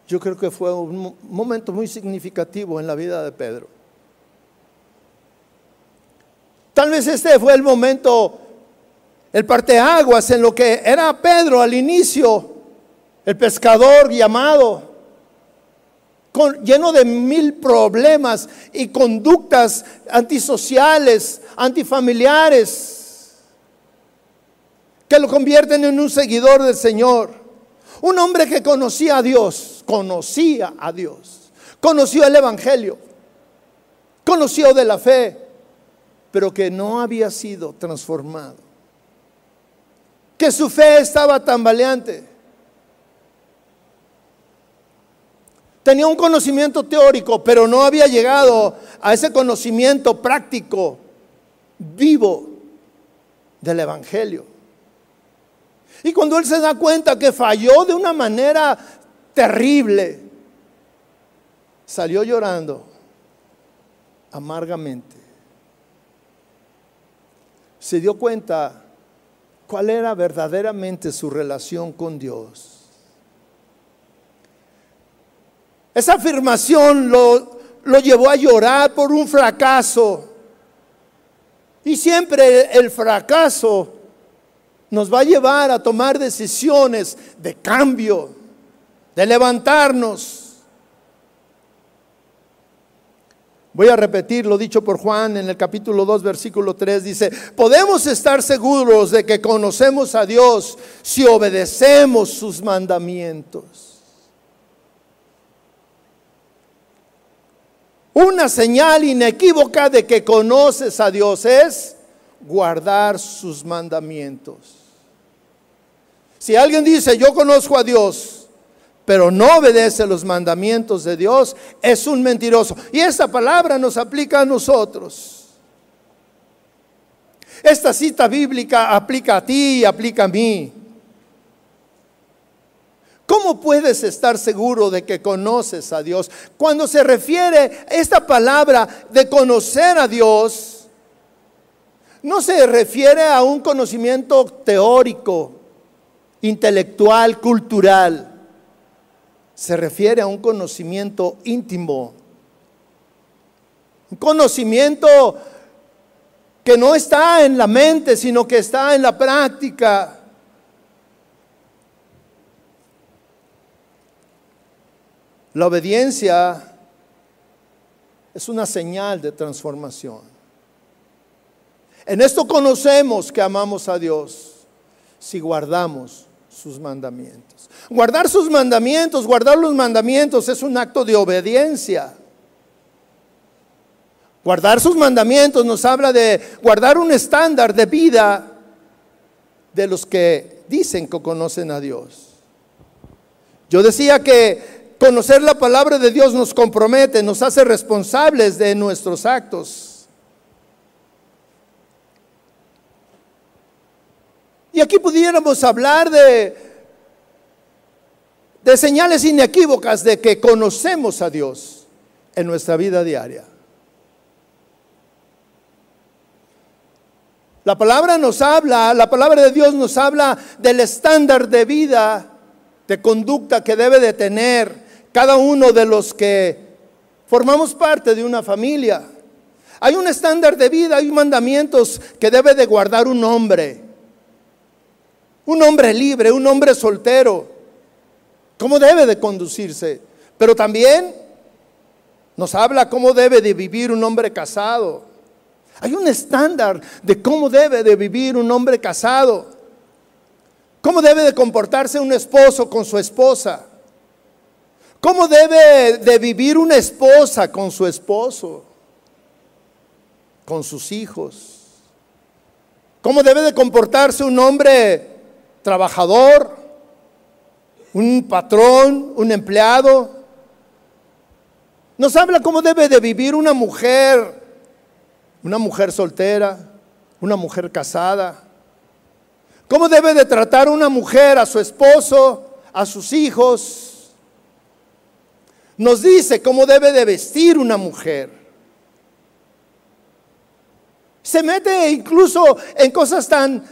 yo creo que fue un momento muy significativo en la vida de Pedro. Tal vez este fue el momento, el parteaguas en lo que era Pedro al inicio, el pescador llamado, lleno de mil problemas y conductas antisociales, antifamiliares, que lo convierten en un seguidor del Señor. Un hombre que conocía a Dios, conocía a Dios, conoció el Evangelio, conoció de la fe, pero que no había sido transformado. Que su fe estaba tambaleante. Tenía un conocimiento teórico, pero no había llegado a ese conocimiento práctico, vivo del Evangelio. Y cuando él se da cuenta que falló de una manera terrible, salió llorando amargamente. Se dio cuenta cuál era verdaderamente su relación con Dios. Esa afirmación lo, llevó a llorar por un fracaso. Y siempre el fracaso nos va a llevar a tomar decisiones de cambio, de levantarnos. Voy a repetir lo dicho por Juan en el capítulo 2, versículo 3. Dice, podemos estar seguros de que conocemos a Dios si obedecemos sus mandamientos. Una señal inequívoca de que conoces a Dios es guardar sus mandamientos. Si alguien dice, yo conozco a Dios, pero no obedece los mandamientos de Dios, es un mentiroso. Y esta palabra nos aplica a nosotros. Esta cita bíblica aplica a ti y aplica a mí. ¿Cómo puedes estar seguro de que conoces a Dios? Cuando se refiere esta palabra de conocer a Dios, no se refiere a un conocimiento teórico, intelectual, cultural. Se refiere a un conocimiento íntimo, un conocimiento que no está en la mente, sino que está en la práctica. La obediencia es una señal de transformación. En esto conocemos que amamos a Dios si guardamos sus mandamientos. Guardar sus mandamientos, guardar los mandamientos es un acto de obediencia. Guardar sus mandamientos nos habla de guardar un estándar de vida de los que dicen que conocen a Dios. Yo decía que conocer la palabra de Dios nos compromete, nos hace responsables de nuestros actos. Y aquí pudiéramos hablar de, señales inequívocas de que conocemos a Dios en nuestra vida diaria. La palabra nos habla, la palabra de Dios nos habla del estándar de vida, de conducta que debe de tener cada uno de los que formamos parte de una familia. Hay un estándar de vida, hay mandamientos que debe de guardar un hombre. Un hombre libre, un hombre soltero. ¿Cómo debe de conducirse? Pero también nos habla cómo debe de vivir un hombre casado. Hay un estándar de cómo debe de vivir un hombre casado. ¿Cómo debe de comportarse un esposo con su esposa? ¿Cómo debe de vivir una esposa con su esposo? Con sus hijos. ¿Cómo debe de comportarse un hombre trabajador? Un patrón, un empleado. Nos habla cómo debe de vivir una mujer una mujer soltera, una mujer casada. ¿Cómo debe de tratar una mujer a su esposo, a sus hijos? Nos dice cómo debe de vestir una mujer. Se mete incluso en cosas tan,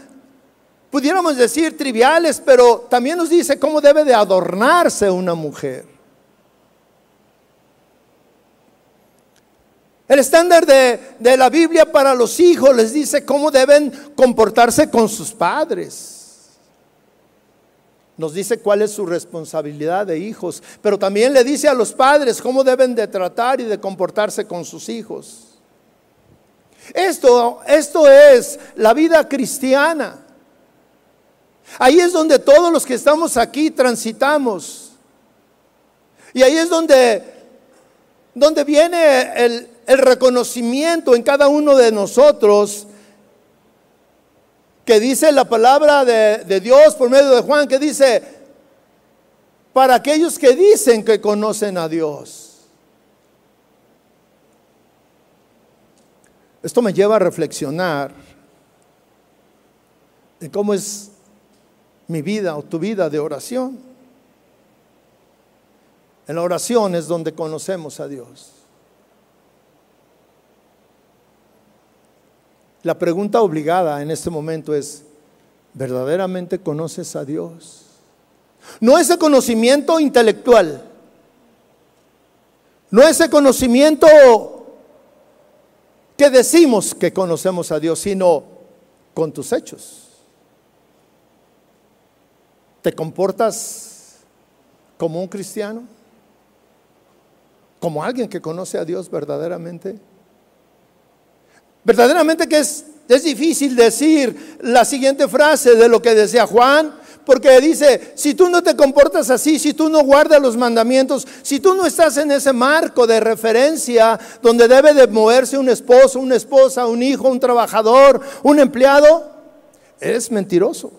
pudiéramos decir, triviales, pero también nos dice cómo debe de adornarse una mujer. El estándar de, la Biblia para los hijos les dice cómo deben comportarse con sus padres. Nos dice cuál es su responsabilidad de hijos, pero también le dice a los padres cómo deben de tratar y de comportarse con sus hijos. Esto, esto es la vida cristiana. Ahí es donde todos los que estamos aquí transitamos. Y ahí es donde, donde viene el, el reconocimiento en cada uno de nosotros que dice la palabra de, Dios por medio de Juan, que dice, para aquellos que dicen que conocen a Dios. Esto me lleva a reflexionar de cómo es mi vida o tu vida de oración. En la oración es donde conocemos a Dios. La pregunta obligada en este momento es, ¿verdaderamente conoces a Dios? No ese conocimiento intelectual, no ese conocimiento que decimos que conocemos a Dios, sino con tus hechos. ¿Te comportas como un cristiano? ¿Como alguien que conoce a Dios verdaderamente? Verdaderamente que es, es difícil decir la siguiente frase de lo que decía Juan, porque dice, si tú no te comportas así, si tú no guardas los mandamientos, si tú no estás en ese marco de referencia donde debe de moverse un esposo, una esposa, un hijo, un trabajador, un empleado, eres mentiroso.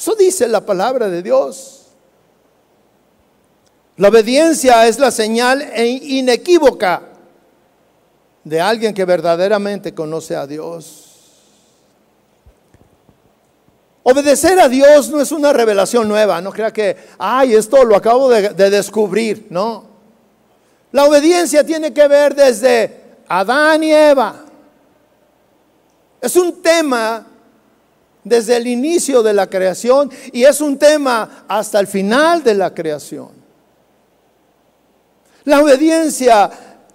Eso dice la palabra de Dios. La obediencia es la señal e inequívoca de alguien que verdaderamente conoce a Dios. Obedecer a Dios no es una revelación nueva, no crea que, ay, esto lo acabo de, descubrir, no. La obediencia tiene que ver desde Adán y Eva. Es un tema desde el inicio de la creación y es un tema hasta el final de la creación. La obediencia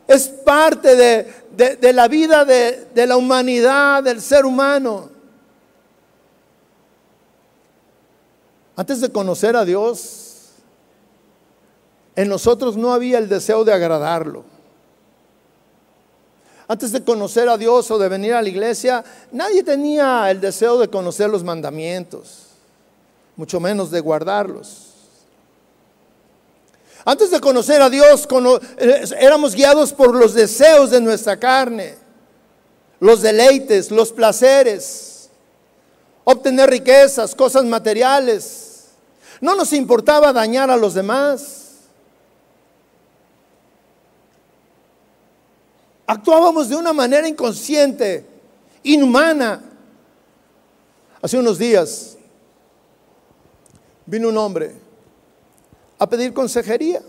Es parte de, la vida de, de la humanidad, del ser humano. Antes de conocer a Dios, en nosotros no había el deseo de agradarlo. Antes de conocer a Dios o de venir a la iglesia, nadie tenía el deseo de conocer los mandamientos, mucho menos de guardarlos. Antes de conocer a Dios, eh, éramos guiados por los deseos de nuestra carne, los deleites, los placeres, obtener riquezas, cosas materiales. No nos importaba dañar a los demás. Actuábamos de una manera inconsciente, inhumana. Hace unos días vino un hombre a pedir consejería.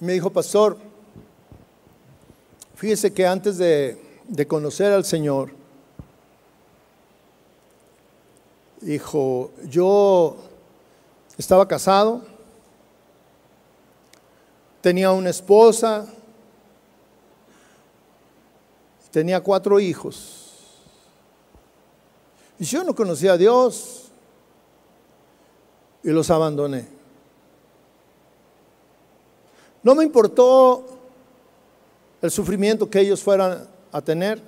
Me dijo, pastor, fíjese que antes de, conocer al Señor, dijo, yo estaba casado, tenía una esposa, tenía cuatro hijos. Y yo no conocía a Dios y los abandoné. No me importó el sufrimiento que ellos fueran a tener.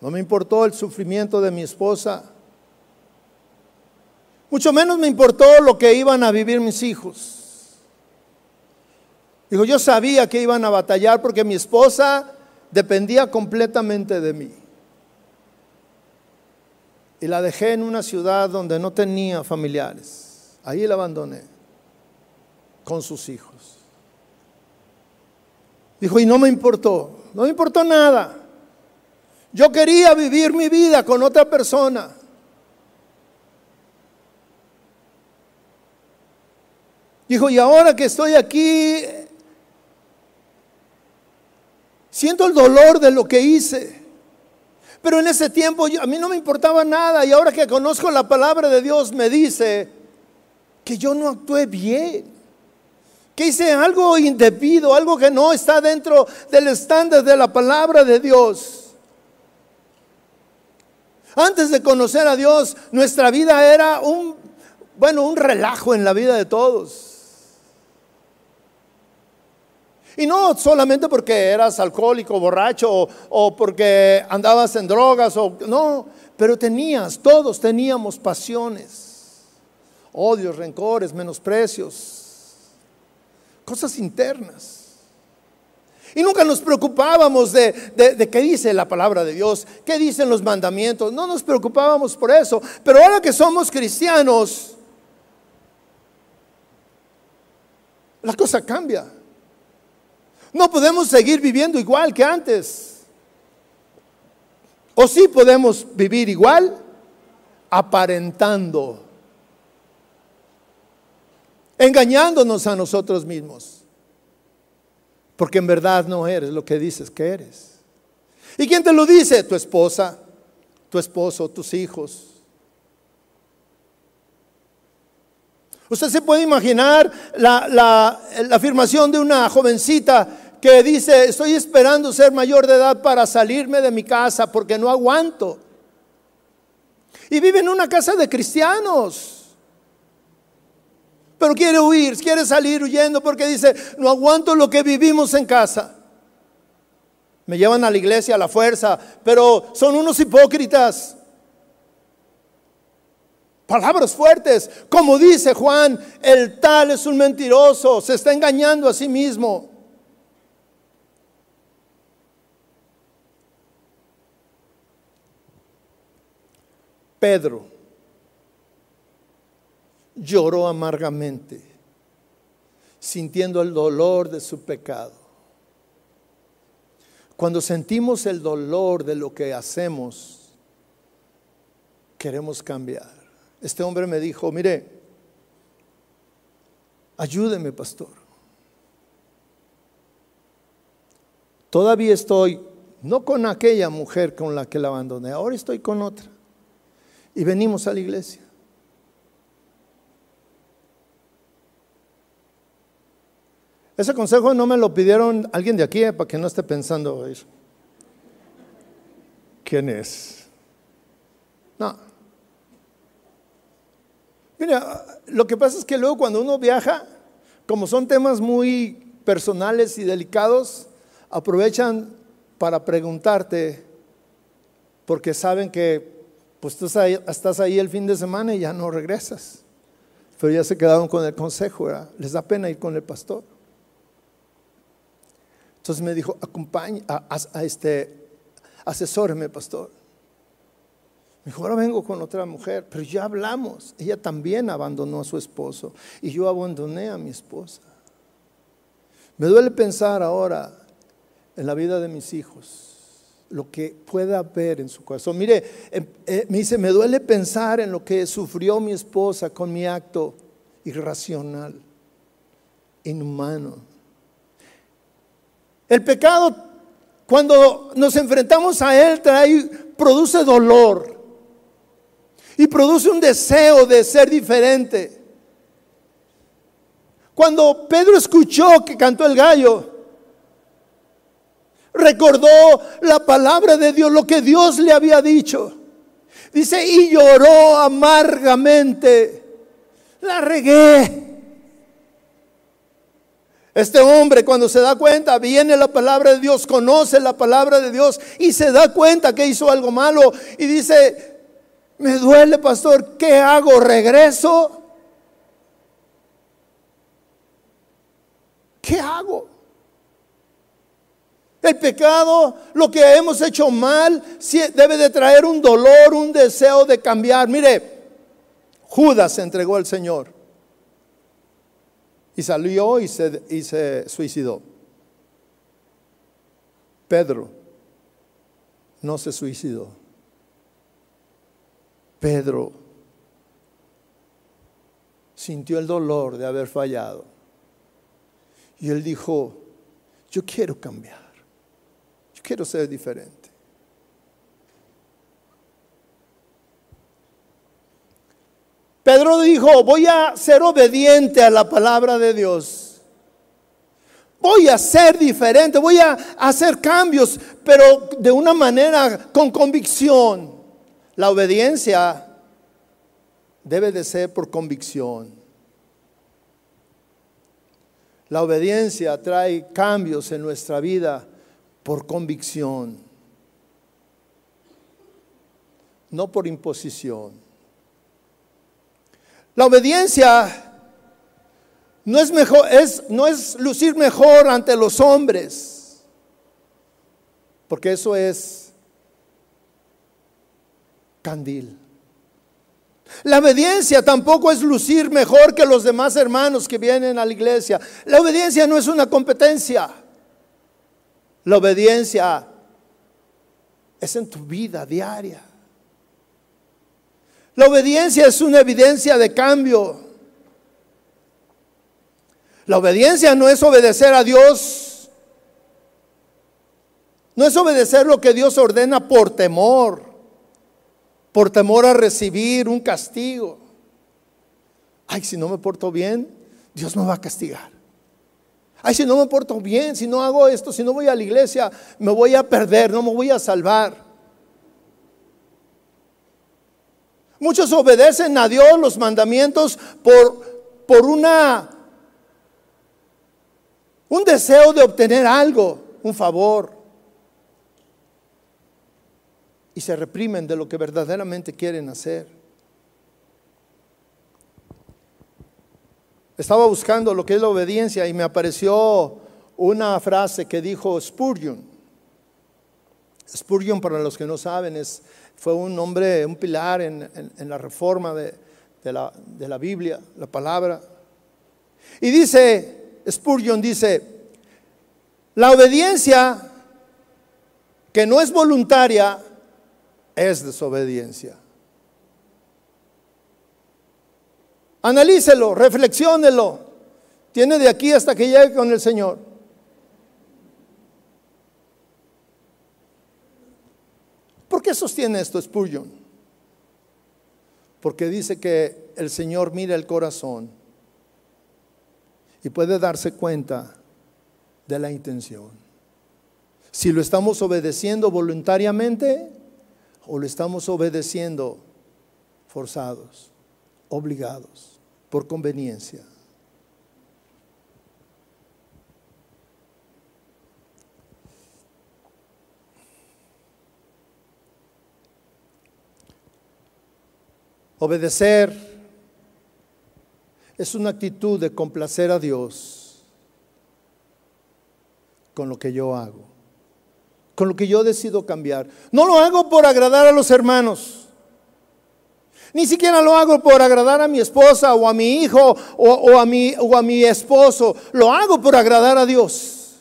No me importó el sufrimiento de mi esposa. Mucho menos me importó lo que iban a vivir mis hijos. Dijo, yo sabía que iban a batallar porque mi esposa dependía completamente de mí y la dejé en una ciudad donde no tenía familiares. Ahí la abandoné con sus hijos. Dijo, y no me importó, no me importó nada. Yo quería vivir mi vida con otra persona. Dijo, y ahora que estoy aquí, siento el dolor de lo que hice. Pero en ese tiempo a mí no me importaba nada y ahora que conozco la palabra de Dios me dice que yo no actué bien, que hice algo indebido, algo que no está dentro del estándar de la palabra de Dios. Antes de conocer a Dios, nuestra vida era un, bueno, un relajo en la vida de todos. Y no solamente porque eras alcohólico, borracho o, porque andabas en drogas, o, no, pero tenías, todos teníamos pasiones, odios, rencores, menosprecios, cosas internas. Y nunca nos preocupábamos de, de, qué dice la palabra de Dios, qué dicen los mandamientos. No nos preocupábamos por eso. Pero ahora que somos cristianos, la cosa cambia. No podemos seguir viviendo igual que antes. O sí podemos vivir igual aparentando, engañándonos a nosotros mismos. Porque en verdad no eres lo que dices que eres. ¿Y quién te lo dice? Tu esposa, tu esposo, tus hijos. Usted se puede imaginar la, la, afirmación de una jovencita que dice, estoy esperando ser mayor de edad para salirme de mi casa porque no aguanto. Y vive en una casa de cristianos. Pero quiere huir, quiere salir huyendo porque dice, no aguanto lo que vivimos en casa. Me llevan a la iglesia a la fuerza, pero son unos hipócritas. Palabras fuertes, como dice Juan, el tal es un mentiroso, se está engañando a sí mismo. Pedro lloró amargamente, sintiendo el dolor de su pecado. Cuando sentimos el dolor de lo que hacemos, queremos cambiar. Este hombre me dijo, mire, ayúdeme, pastor. Todavía estoy, no con aquella mujer con la que la abandoné, ahora estoy con otra y venimos a la iglesia. Ese consejo no me lo pidieron alguien de aquí, eh, para que no esté pensando eso. ¿Quién es? No. Mira, lo que pasa es que luego cuando uno viaja, como son temas muy personales y delicados, aprovechan para preguntarte, porque saben que pues tú estás ahí el fin de semana y ya no regresas. Pero ya se quedaron con el consejo, les da pena ir con el pastor. Entonces me dijo, acompañe, a, este, asesóreme, pastor. Me dijo, ahora vengo con otra mujer, pero ya hablamos. Ella también abandonó a su esposo y yo abandoné a mi esposa. Me duele pensar ahora en la vida de mis hijos, lo que pueda haber en su corazón. Mire, em, eh, me dice, me duele pensar en lo que sufrió mi esposa con mi acto irracional, inhumano. El pecado, cuando nos enfrentamos a él, trae, produce dolor y produce un deseo de ser diferente. Cuando Pedro escuchó que cantó el gallo, recordó la palabra de Dios, lo que Dios le había dicho. Dice, y lloró amargamente. La regué. Este hombre cuando se da cuenta, viene la palabra de Dios, conoce la palabra de Dios y se da cuenta que hizo algo malo y dice, me duele, pastor, ¿qué hago? ¿Regreso? ¿Qué hago? El pecado, lo que hemos hecho mal, debe de traer un dolor, un deseo de cambiar. Mire, Judas se entregó al Señor y salió y se, y se suicidó. Pedro no se suicidó. Pedro sintió el dolor de haber fallado. Y él dijo, yo quiero cambiar, quiero ser diferente. Pedro dijo, voy a ser obediente a la palabra de Dios. Voy a ser diferente, voy a hacer cambios, pero de una manera con convicción. La obediencia debe de ser por convicción. La obediencia trae cambios en nuestra vida por convicción, no por imposición. La obediencia no es mejor, es, no es lucir mejor ante los hombres, porque eso es candil. La obediencia tampoco es lucir mejor que los demás hermanos que vienen a la iglesia. La obediencia no es una competencia. La obediencia es en tu vida diaria. La obediencia es una evidencia de cambio. La obediencia no es obedecer a Dios. No es obedecer lo que Dios ordena por temor por temor a recibir un castigo. Ay, si no me porto bien, Dios me va a castigar. Ay, si no me porto bien, si no hago esto, si no voy a la iglesia, me voy a perder, no me voy a salvar. Muchos obedecen a Dios los mandamientos por, por una un deseo de obtener algo, un favor y se reprimen de lo que verdaderamente quieren hacer. Estaba buscando lo que es la obediencia y me apareció una frase que dijo Spurgeon. Spurgeon, para los que no saben, es, fue un hombre, un pilar en, la reforma de, la, de la Biblia, la palabra. Y dice, Spurgeon dice, la obediencia que no es voluntaria es desobediencia. Analícelo, reflexiónelo. Tiene de aquí hasta que llegue con el Señor. ¿Por qué sostiene esto Spurgeon? Porque dice que el Señor mira el corazón y puede darse cuenta de la intención. Si lo estamos obedeciendo voluntariamente o lo estamos obedeciendo forzados, obligados, por conveniencia. Obedecer es una actitud de complacer a Dios con lo que yo hago, con lo que yo decido cambiar. No lo hago por agradar a los hermanos. Ni siquiera lo hago por agradar a mi esposa o a mi hijo o, a, mi, o a mi esposo. Lo hago por agradar a Dios.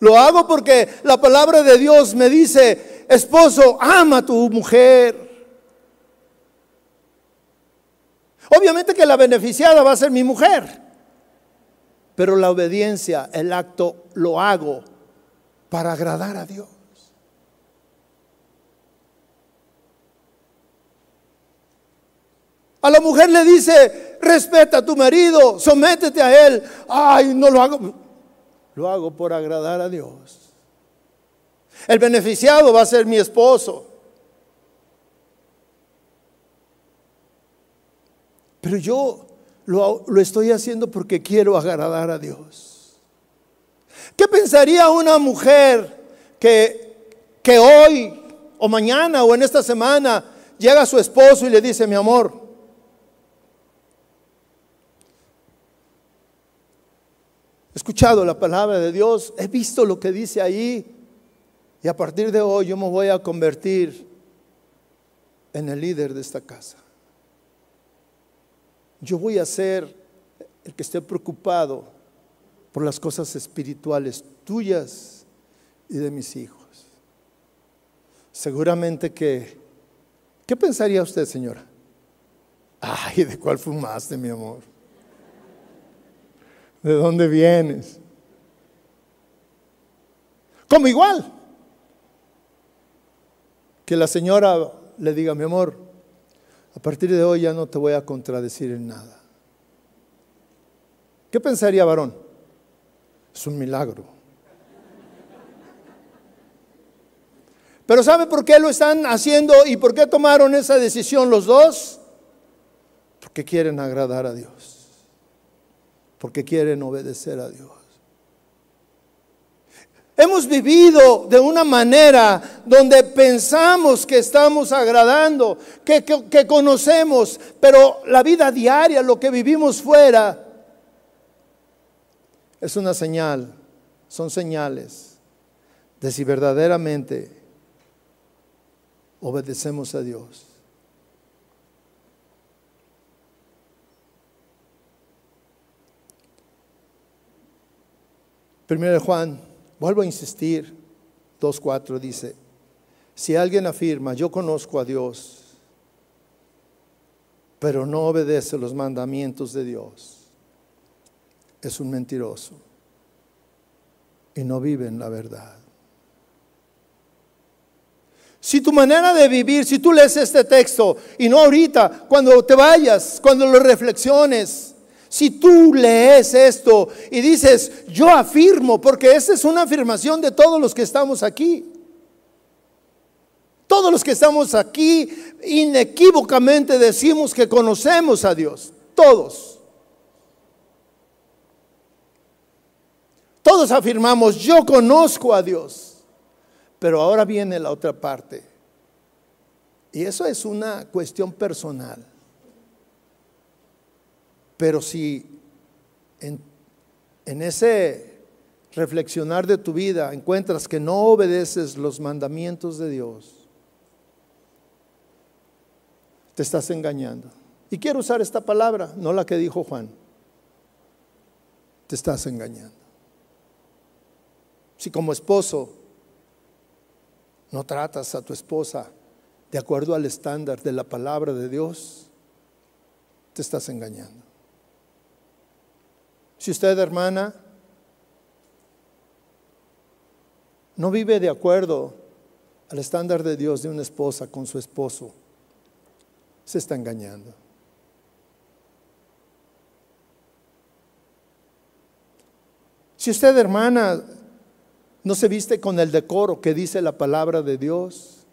Lo hago porque la palabra de Dios me dice, esposo, ama a tu mujer. Obviamente que la beneficiada va a ser mi mujer, pero la obediencia, el acto, lo hago para agradar a Dios. A la mujer le dice, respeta a tu marido, sométete a él. Ay, no lo hago. Lo hago por agradar a Dios. El beneficiado va a ser mi esposo. Pero yo lo, estoy haciendo porque quiero agradar a Dios. ¿Qué pensaría una mujer que, que hoy o mañana o en esta semana llega a su esposo y le dice, mi amor, he escuchado la palabra de Dios, he visto lo que dice ahí y a partir de hoy yo me voy a convertir en el líder de esta casa yo voy a ser el que esté preocupado por las cosas espirituales tuyas y de mis hijos. Seguramente que, ¿qué pensaría usted, señora? Ay, ¿de cuál fumaste, mi amor? ¿De dónde vienes? Como igual. Que la señora le diga, mi amor, a partir de hoy ya no te voy a contradecir en nada. ¿Qué pensaría varón? Es un milagro. Pero ¿sabe por qué lo están haciendo y por qué tomaron esa decisión los dos? Porque quieren agradar a Dios. Porque quieren obedecer a Dios. Hemos vivido de una manera donde pensamos que estamos agradando, que, conocemos, pero la vida diaria, lo que vivimos fuera, es una señal, son señales de si verdaderamente obedecemos a Dios. Primero de Juan Vuelvo a insistir, 2.4 dice, si alguien afirma, yo conozco a Dios, pero no obedece los mandamientos de Dios, es un mentiroso y no vive en la verdad. Si tu manera de vivir, si tú lees este texto y no ahorita, cuando te vayas, cuando lo reflexiones, si tú lees esto y dices, yo afirmo, porque esa es una afirmación de todos los que estamos aquí. Todos los que estamos aquí inequívocamente decimos que conocemos a Dios. Todos. Todos afirmamos, yo conozco a Dios. Pero ahora viene la otra parte. Y eso es una cuestión personal. Pero si en, ese reflexionar de tu vida encuentras que no obedeces los mandamientos de Dios, te estás engañando. Y quiero usar esta palabra, no la que dijo Juan. Te estás engañando. Si como esposo no tratas a tu esposa de acuerdo al estándar de la palabra de Dios, te estás engañando. Si usted, hermana, no vive de acuerdo al estándar de Dios de una esposa con su esposo, se está engañando. Si usted, hermana, no se viste con el decoro que dice la palabra de Dios,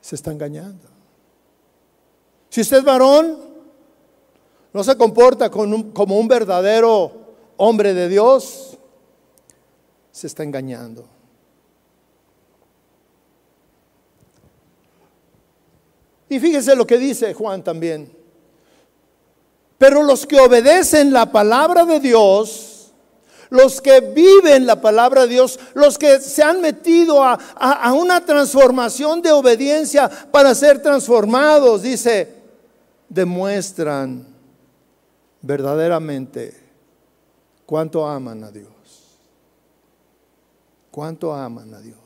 se está engañando. Si usted varón, no se comporta como un verdadero hombre de Dios, se está engañando. Y fíjese lo que dice Juan también. Pero los que obedecen la palabra de Dios, los que viven la palabra de Dios, los que se han metido a, una transformación de obediencia para ser transformados, dice, demuestran verdaderamente cuánto aman a Dios. Cuánto aman a Dios.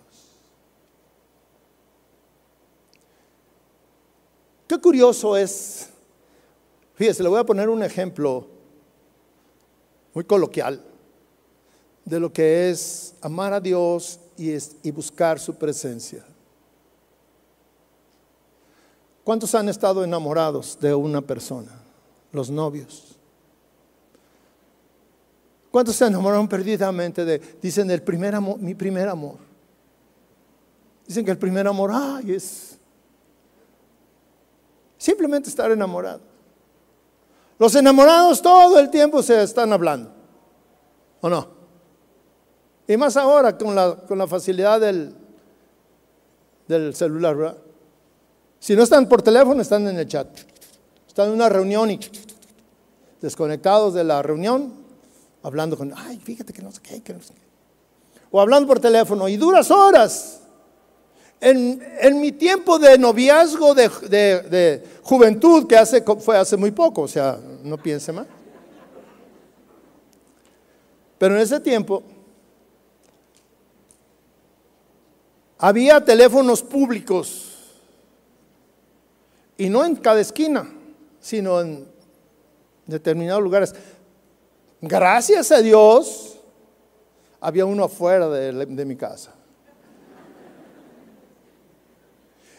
Qué curioso es, fíjese, le voy a poner un ejemplo muy coloquial de lo que es amar a Dios y, y buscar su presencia. ¿Cuántos han estado enamorados de una persona? Los novios. ¿Cuántos se enamoraron perdidamente de, dicen, el primer amor, mi primer amor? Dicen que el primer amor, ay, es Simplemente estar enamorado. Los enamorados todo el tiempo se están hablando. ¿O no? Y más ahora con la, con la facilidad del, del celular, ¿verdad? Si no están por teléfono, están en el chat. Están en una reunión y desconectados de la reunión, hablando con, ay, fíjate que no sé qué, que no sé qué. O hablando por teléfono y duras horas. En, mi tiempo de noviazgo, de, juventud, que hace, fue hace muy poco, o sea, no piense más. Pero en ese tiempo había teléfonos públicos y no en cada esquina, sino en determinados lugares. Gracias a Dios, había uno afuera de mi casa.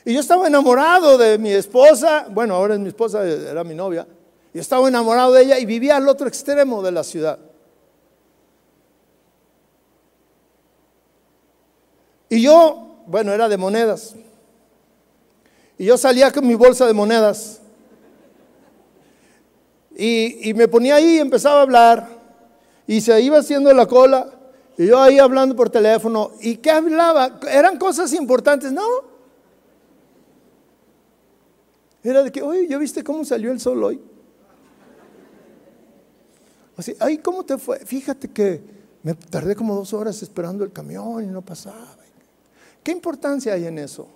Y yo estaba enamorado de mi esposa, bueno, ahora es mi esposa, era mi novia, y estaba enamorado de ella y vivía al otro extremo de la ciudad. Y yo, bueno, era de monedas. Y yo salía con mi bolsa de monedas. Y, y, me ponía ahí y empezaba a hablar. Y se iba haciendo la cola. Y yo ahí hablando por teléfono. ¿Y qué hablaba? Eran cosas importantes. No, era de que, oye, ¿ya viste cómo salió el sol hoy? Así, ay, ¿cómo te fue? Fíjate que me tardé como dos horas esperando el camión y no pasaba. ¿Qué importancia hay en eso?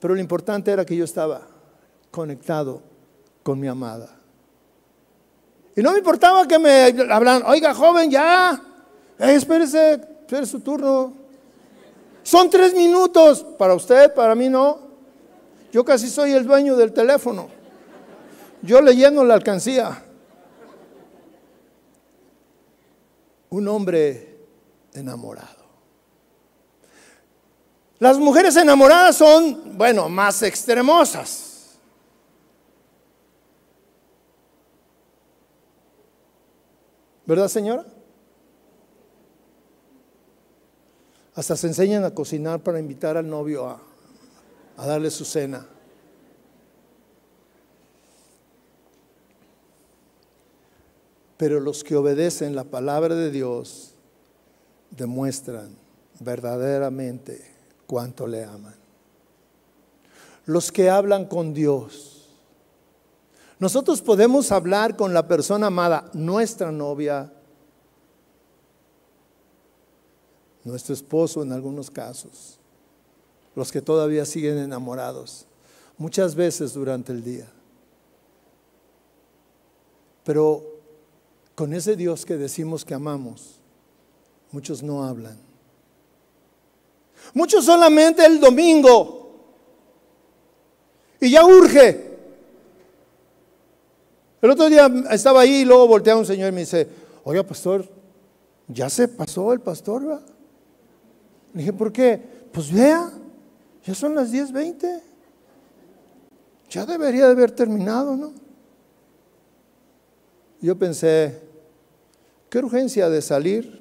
Pero lo importante era que yo estaba conectado con mi amada. Y no me importaba que me hablan, oiga, joven, ya, espérese, espérese su turno. Son tres minutos para usted, para mí no. Yo casi soy el dueño del teléfono. Yo leyendo la alcancía. Un hombre enamorado. Las mujeres enamoradas son, bueno, más extremosas. ¿Verdad, señora? Hasta se enseñan a cocinar para invitar al novio a, darle su cena. Pero los que obedecen la palabra de Dios demuestran verdaderamente cuánto le aman. Los que hablan con Dios. Nosotros podemos hablar con la persona amada, nuestra novia, nuestro esposo en algunos casos los que todavía siguen enamorados, muchas veces durante el día. Pero con ese Dios que decimos que amamos, muchos no hablan. Muchos solamente el domingo. Y ya urge. El otro día estaba ahí y luego voltea un señor y me dice, oiga pastor, ya se pasó el pastor, ¿verdad? Le dije, ¿por qué? Pues vea, ya son las 10.20. Ya debería de haber terminado, ¿no? Yo pensé, qué urgencia de salir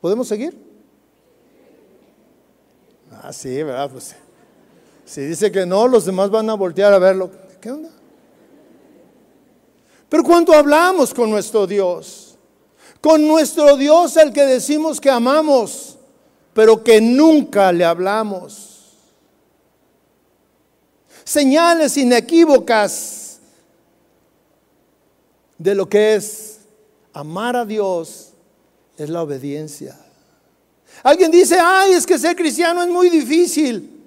¿Podemos seguir? Ah, sí, ¿verdad? Pues si dice que no, los demás van a voltear a verlo. ¿Qué onda? Pero cuando hablamos con nuestro Dios, con nuestro Dios el que decimos que amamos, pero que nunca le hablamos, señales inequívocas de lo que es amar a Dios es la obediencia. Alguien dice, ay, es que ser cristiano es muy difícil.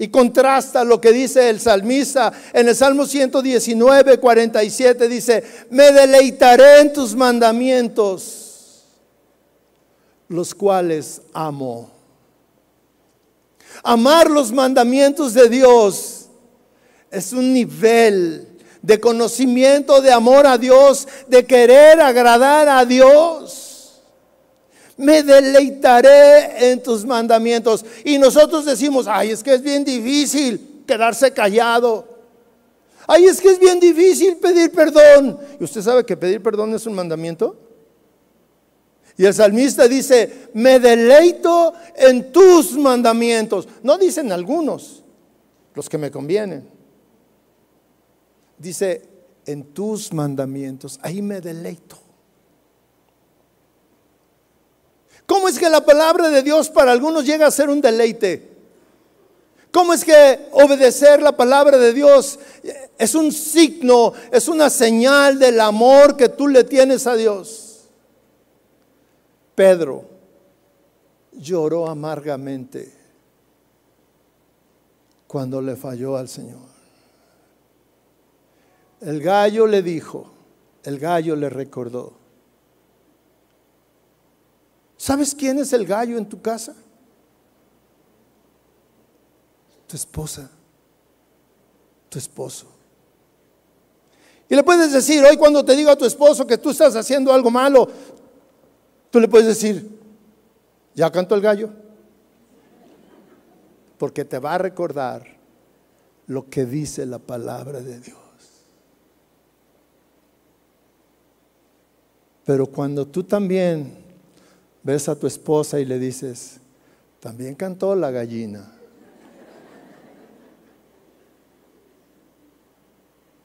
Y contrasta lo que dice el salmista en el Salmo 119, 47, dice, me deleitaré en tus mandamientos, los cuales amo. Amar los mandamientos de Dios es un nivel de conocimiento, de amor a Dios, de querer agradar a Dios me deleitaré en tus mandamientos. Y nosotros decimos, ay, es que es bien difícil quedarse callado. Ay, es que es bien difícil pedir perdón. ¿Y usted sabe que pedir perdón es un mandamiento? Y el salmista dice, me deleito en tus mandamientos. No dicen algunos, los que me convienen. Dice, en tus mandamientos, ahí me deleito. ¿Cómo es que la palabra de Dios para algunos llega a ser un deleite? ¿Cómo es que obedecer la palabra de Dios es un signo, es una señal del amor que tú le tienes a Dios? Pedro lloró amargamente cuando le falló al Señor. El gallo le dijo, el gallo le recordó, ¿Sabes quién es el gallo en tu casa? Tu esposa, tu esposo. Y le puedes decir, hoy cuando te diga a tu esposo que tú estás haciendo algo malo, tú le puedes decir, ¿ya cantó el gallo? Porque te va a recordar lo que dice la palabra de Dios. Pero cuando tú también ves a tu esposa y le dices, también cantó la gallina.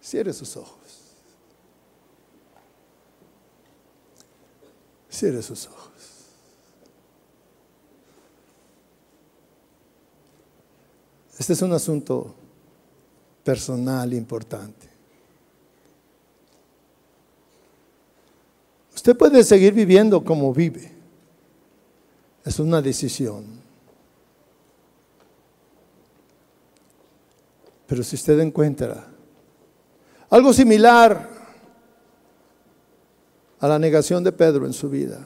Cierre sus ojos. Cierre sus ojos. Este es un asunto personal importante. Usted puede seguir viviendo como vive. Es una decisión. Pero si usted encuentra algo similar a la negación de Pedro en su vida,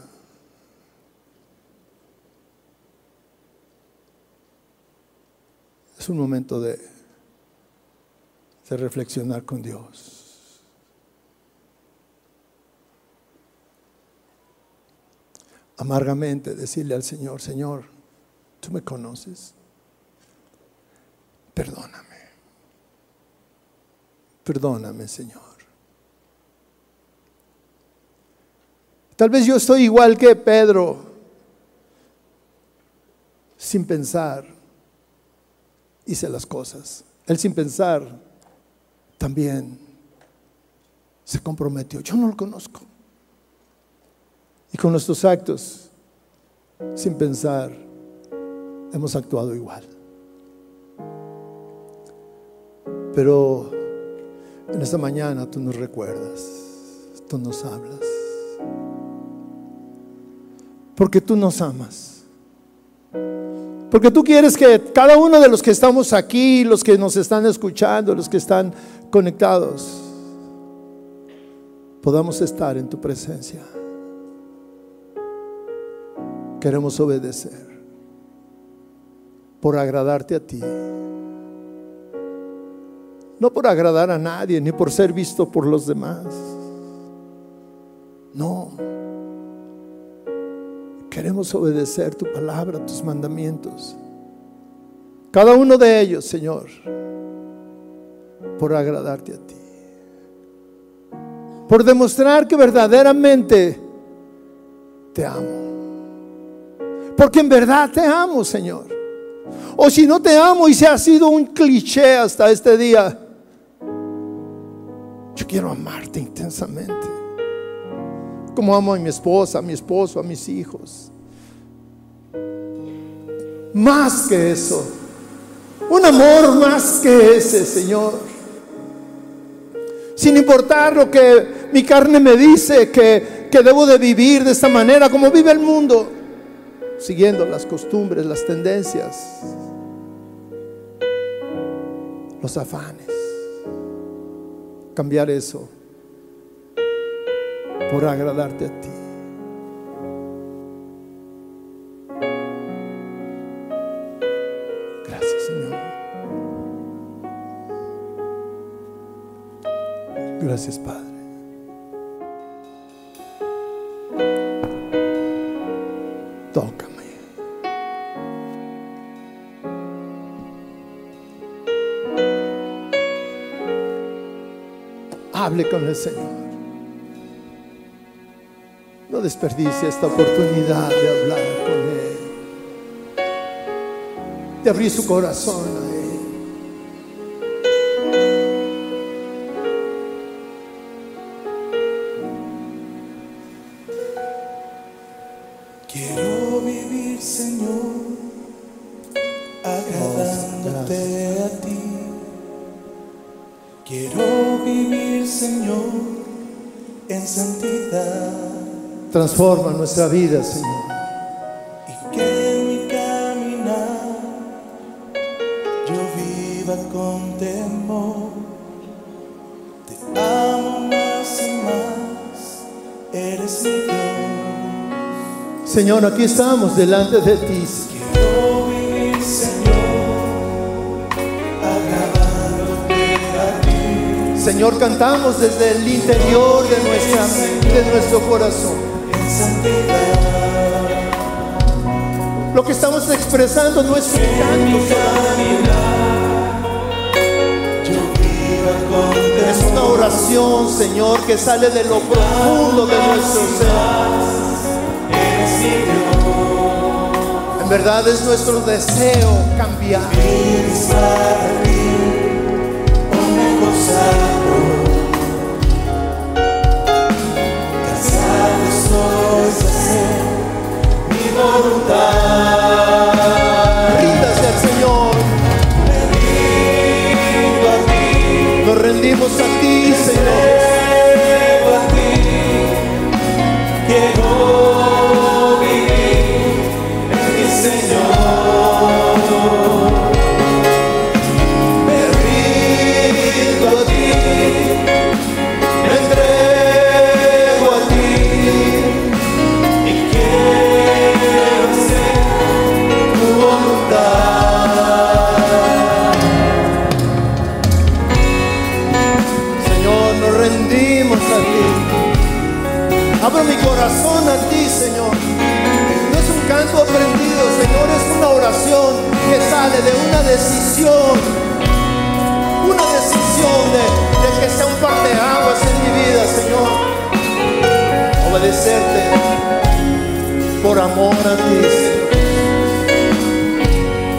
es un momento de, reflexionar con Dios. Amargamente decirle al Señor, Señor, tú me conoces, perdóname, perdóname Señor. Tal vez yo estoy igual que Pedro, sin pensar, hice las cosas. Él sin pensar también se comprometió. Yo no lo conozco. Y con nuestros actos, sin pensar, hemos actuado igual. Pero en esta mañana tú nos recuerdas, tú nos hablas. Porque tú nos amas. Porque tú quieres que cada uno de los que estamos aquí, los que nos están escuchando, los que están conectados, podamos estar en tu presencia queremos obedecer por agradarte a ti. No por agradar a nadie, ni por ser visto por los demás. No. Queremos obedecer tu palabra, tus mandamientos. Cada uno de ellos, Señor, por agradarte a ti. Por demostrar que verdaderamente te amo Porque en verdad te amo, Señor. O si no te amo y se ha sido un cliché hasta este día, yo quiero amarte intensamente. Como amo a mi esposa, a mi esposo, a mis hijos. Más que eso. Un amor más que ese, Señor. Sin importar lo que mi carne me dice que, que debo de vivir de esta manera, como vive el mundo, siguiendo las costumbres, las tendencias, los afanes. Cambiar eso por agradarte a ti. Gracias, Señor. Gracias, Padre. Hable con el Señor. No desperdicie esta oportunidad de hablar con Él, de abrir su corazón Transforma nuestra vida, Señor. Y que en mi caminar yo viva con temor. Te amo más y más, eres mi Dios. Señor, aquí estamos delante de ti. Quiero vivir, Señor, agradándote a ti. Señor, cantamos desde el interior de nuestra de nuestro corazón. Que estamos expresando no es un canto, es una oración, Señor, que sale de lo profundo de nuestro ser. En verdad es nuestro deseo cambiar. Cansado de hacer mi voluntad. Nos rendimos de una decisión. Una decisión de, de que sea un parteaguas en mi vida, Señor. Obedecerte por amor a ti, Señor.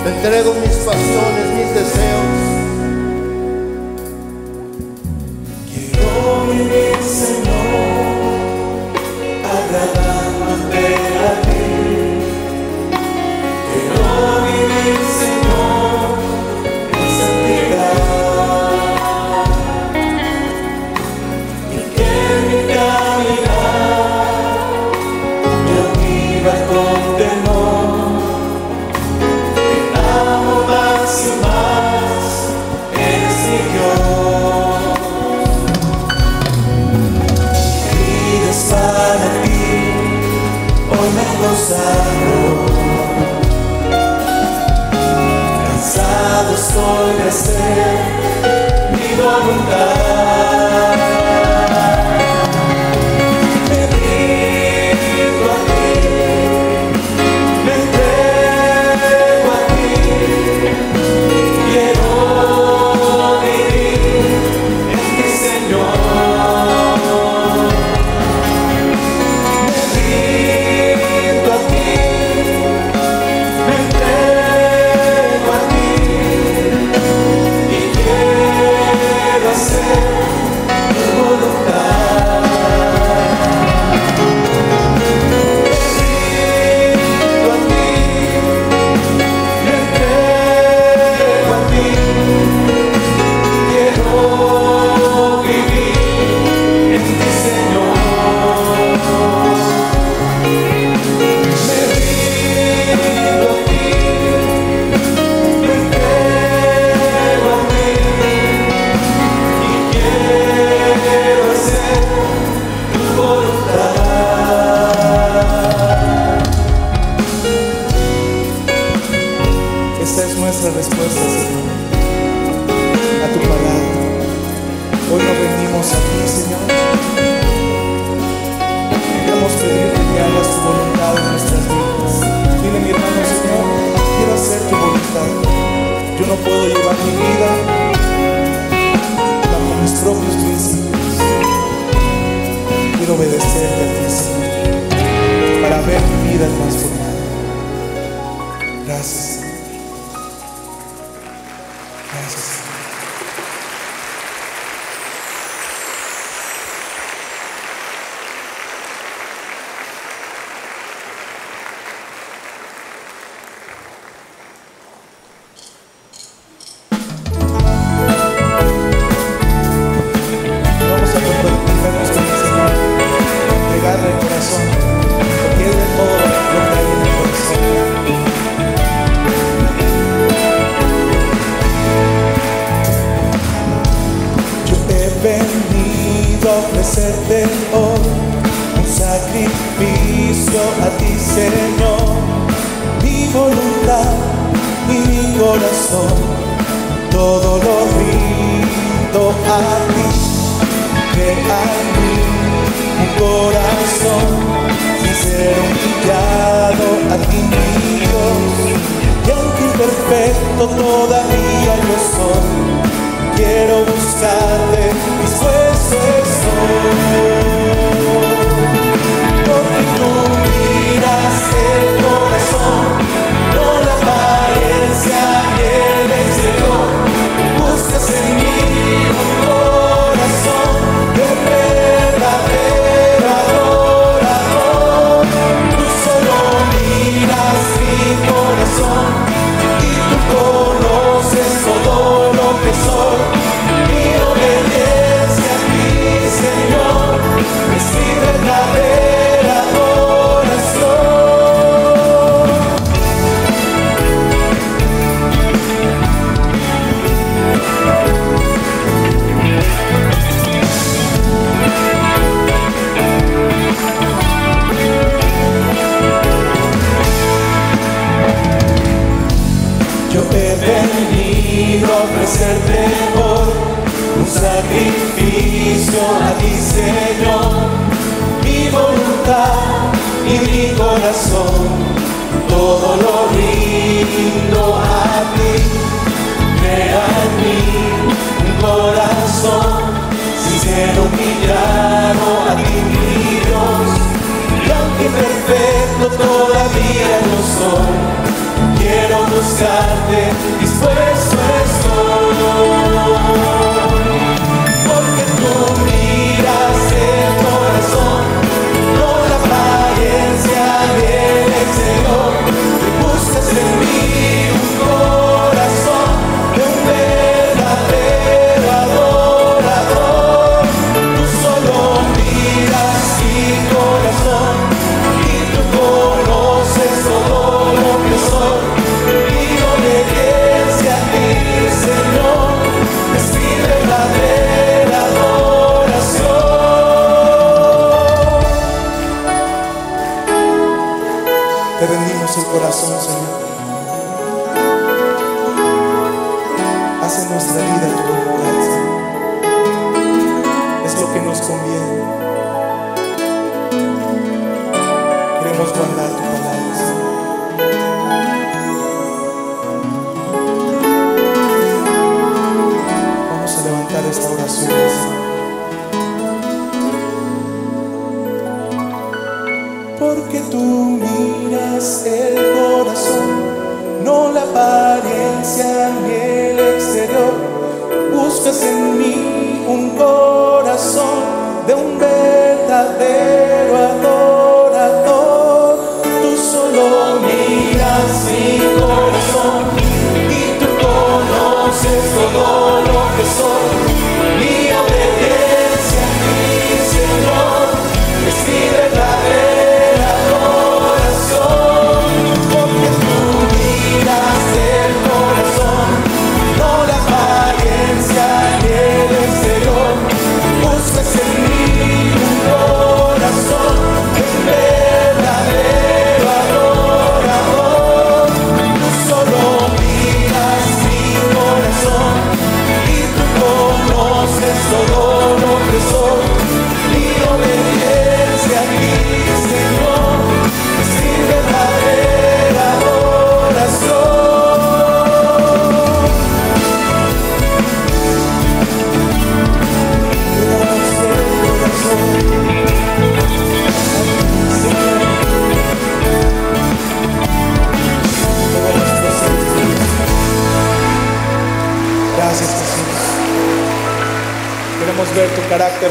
Te entrego mis pasiones, mis deseos. Vivir, fortalecer.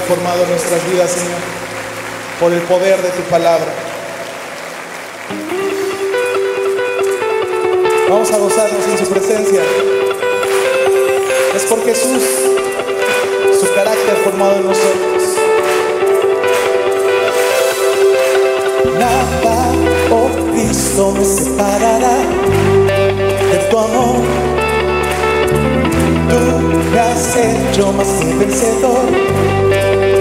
Carácter formado en nuestras vidas, Señor, por el poder de tu palabra. Vamos a gozarnos en su presencia. Es por Jesús, su carácter formado en nosotros. Nada, oh Cristo, me separará de tu amor. Tú me has hecho más que vencedor,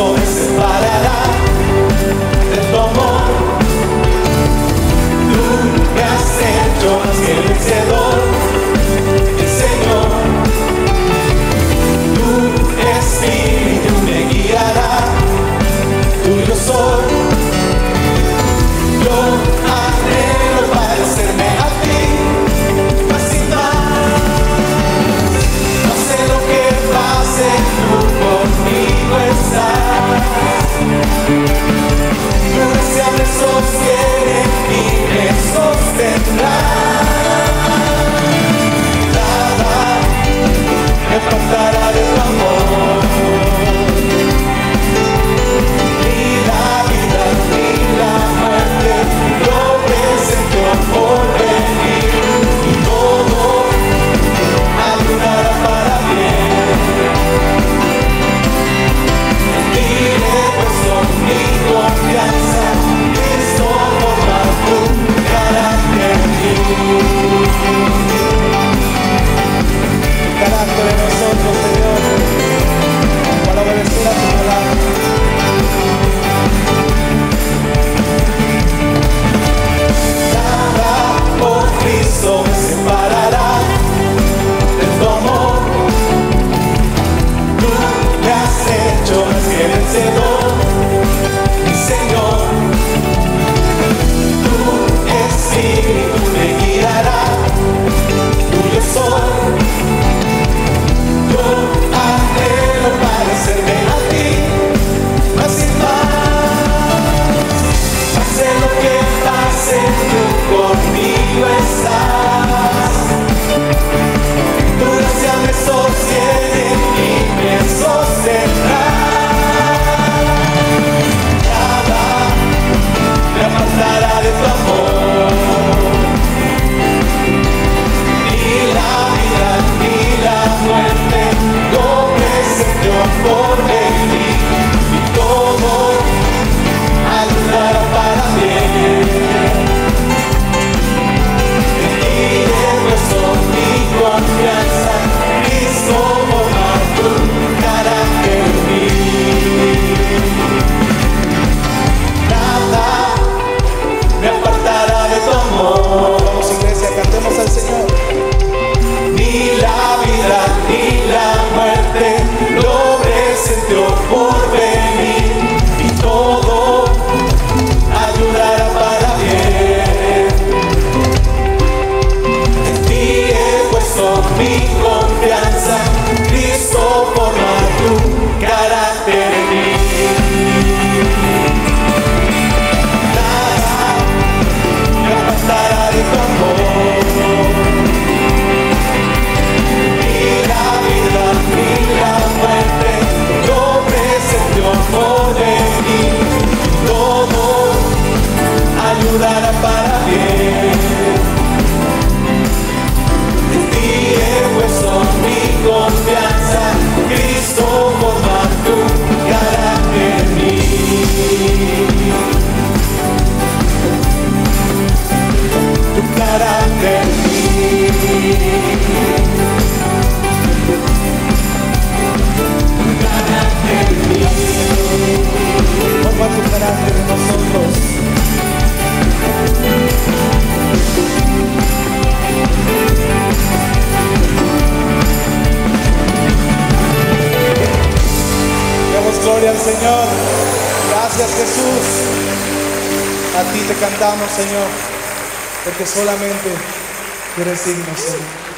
no me separará de tu amor. Tú me has hecho más que vencedor. delante de nosotros. Damos gloria al Señor. Gracias Jesús. A ti te cantamos, Señor, porque solamente eres digno, Señor.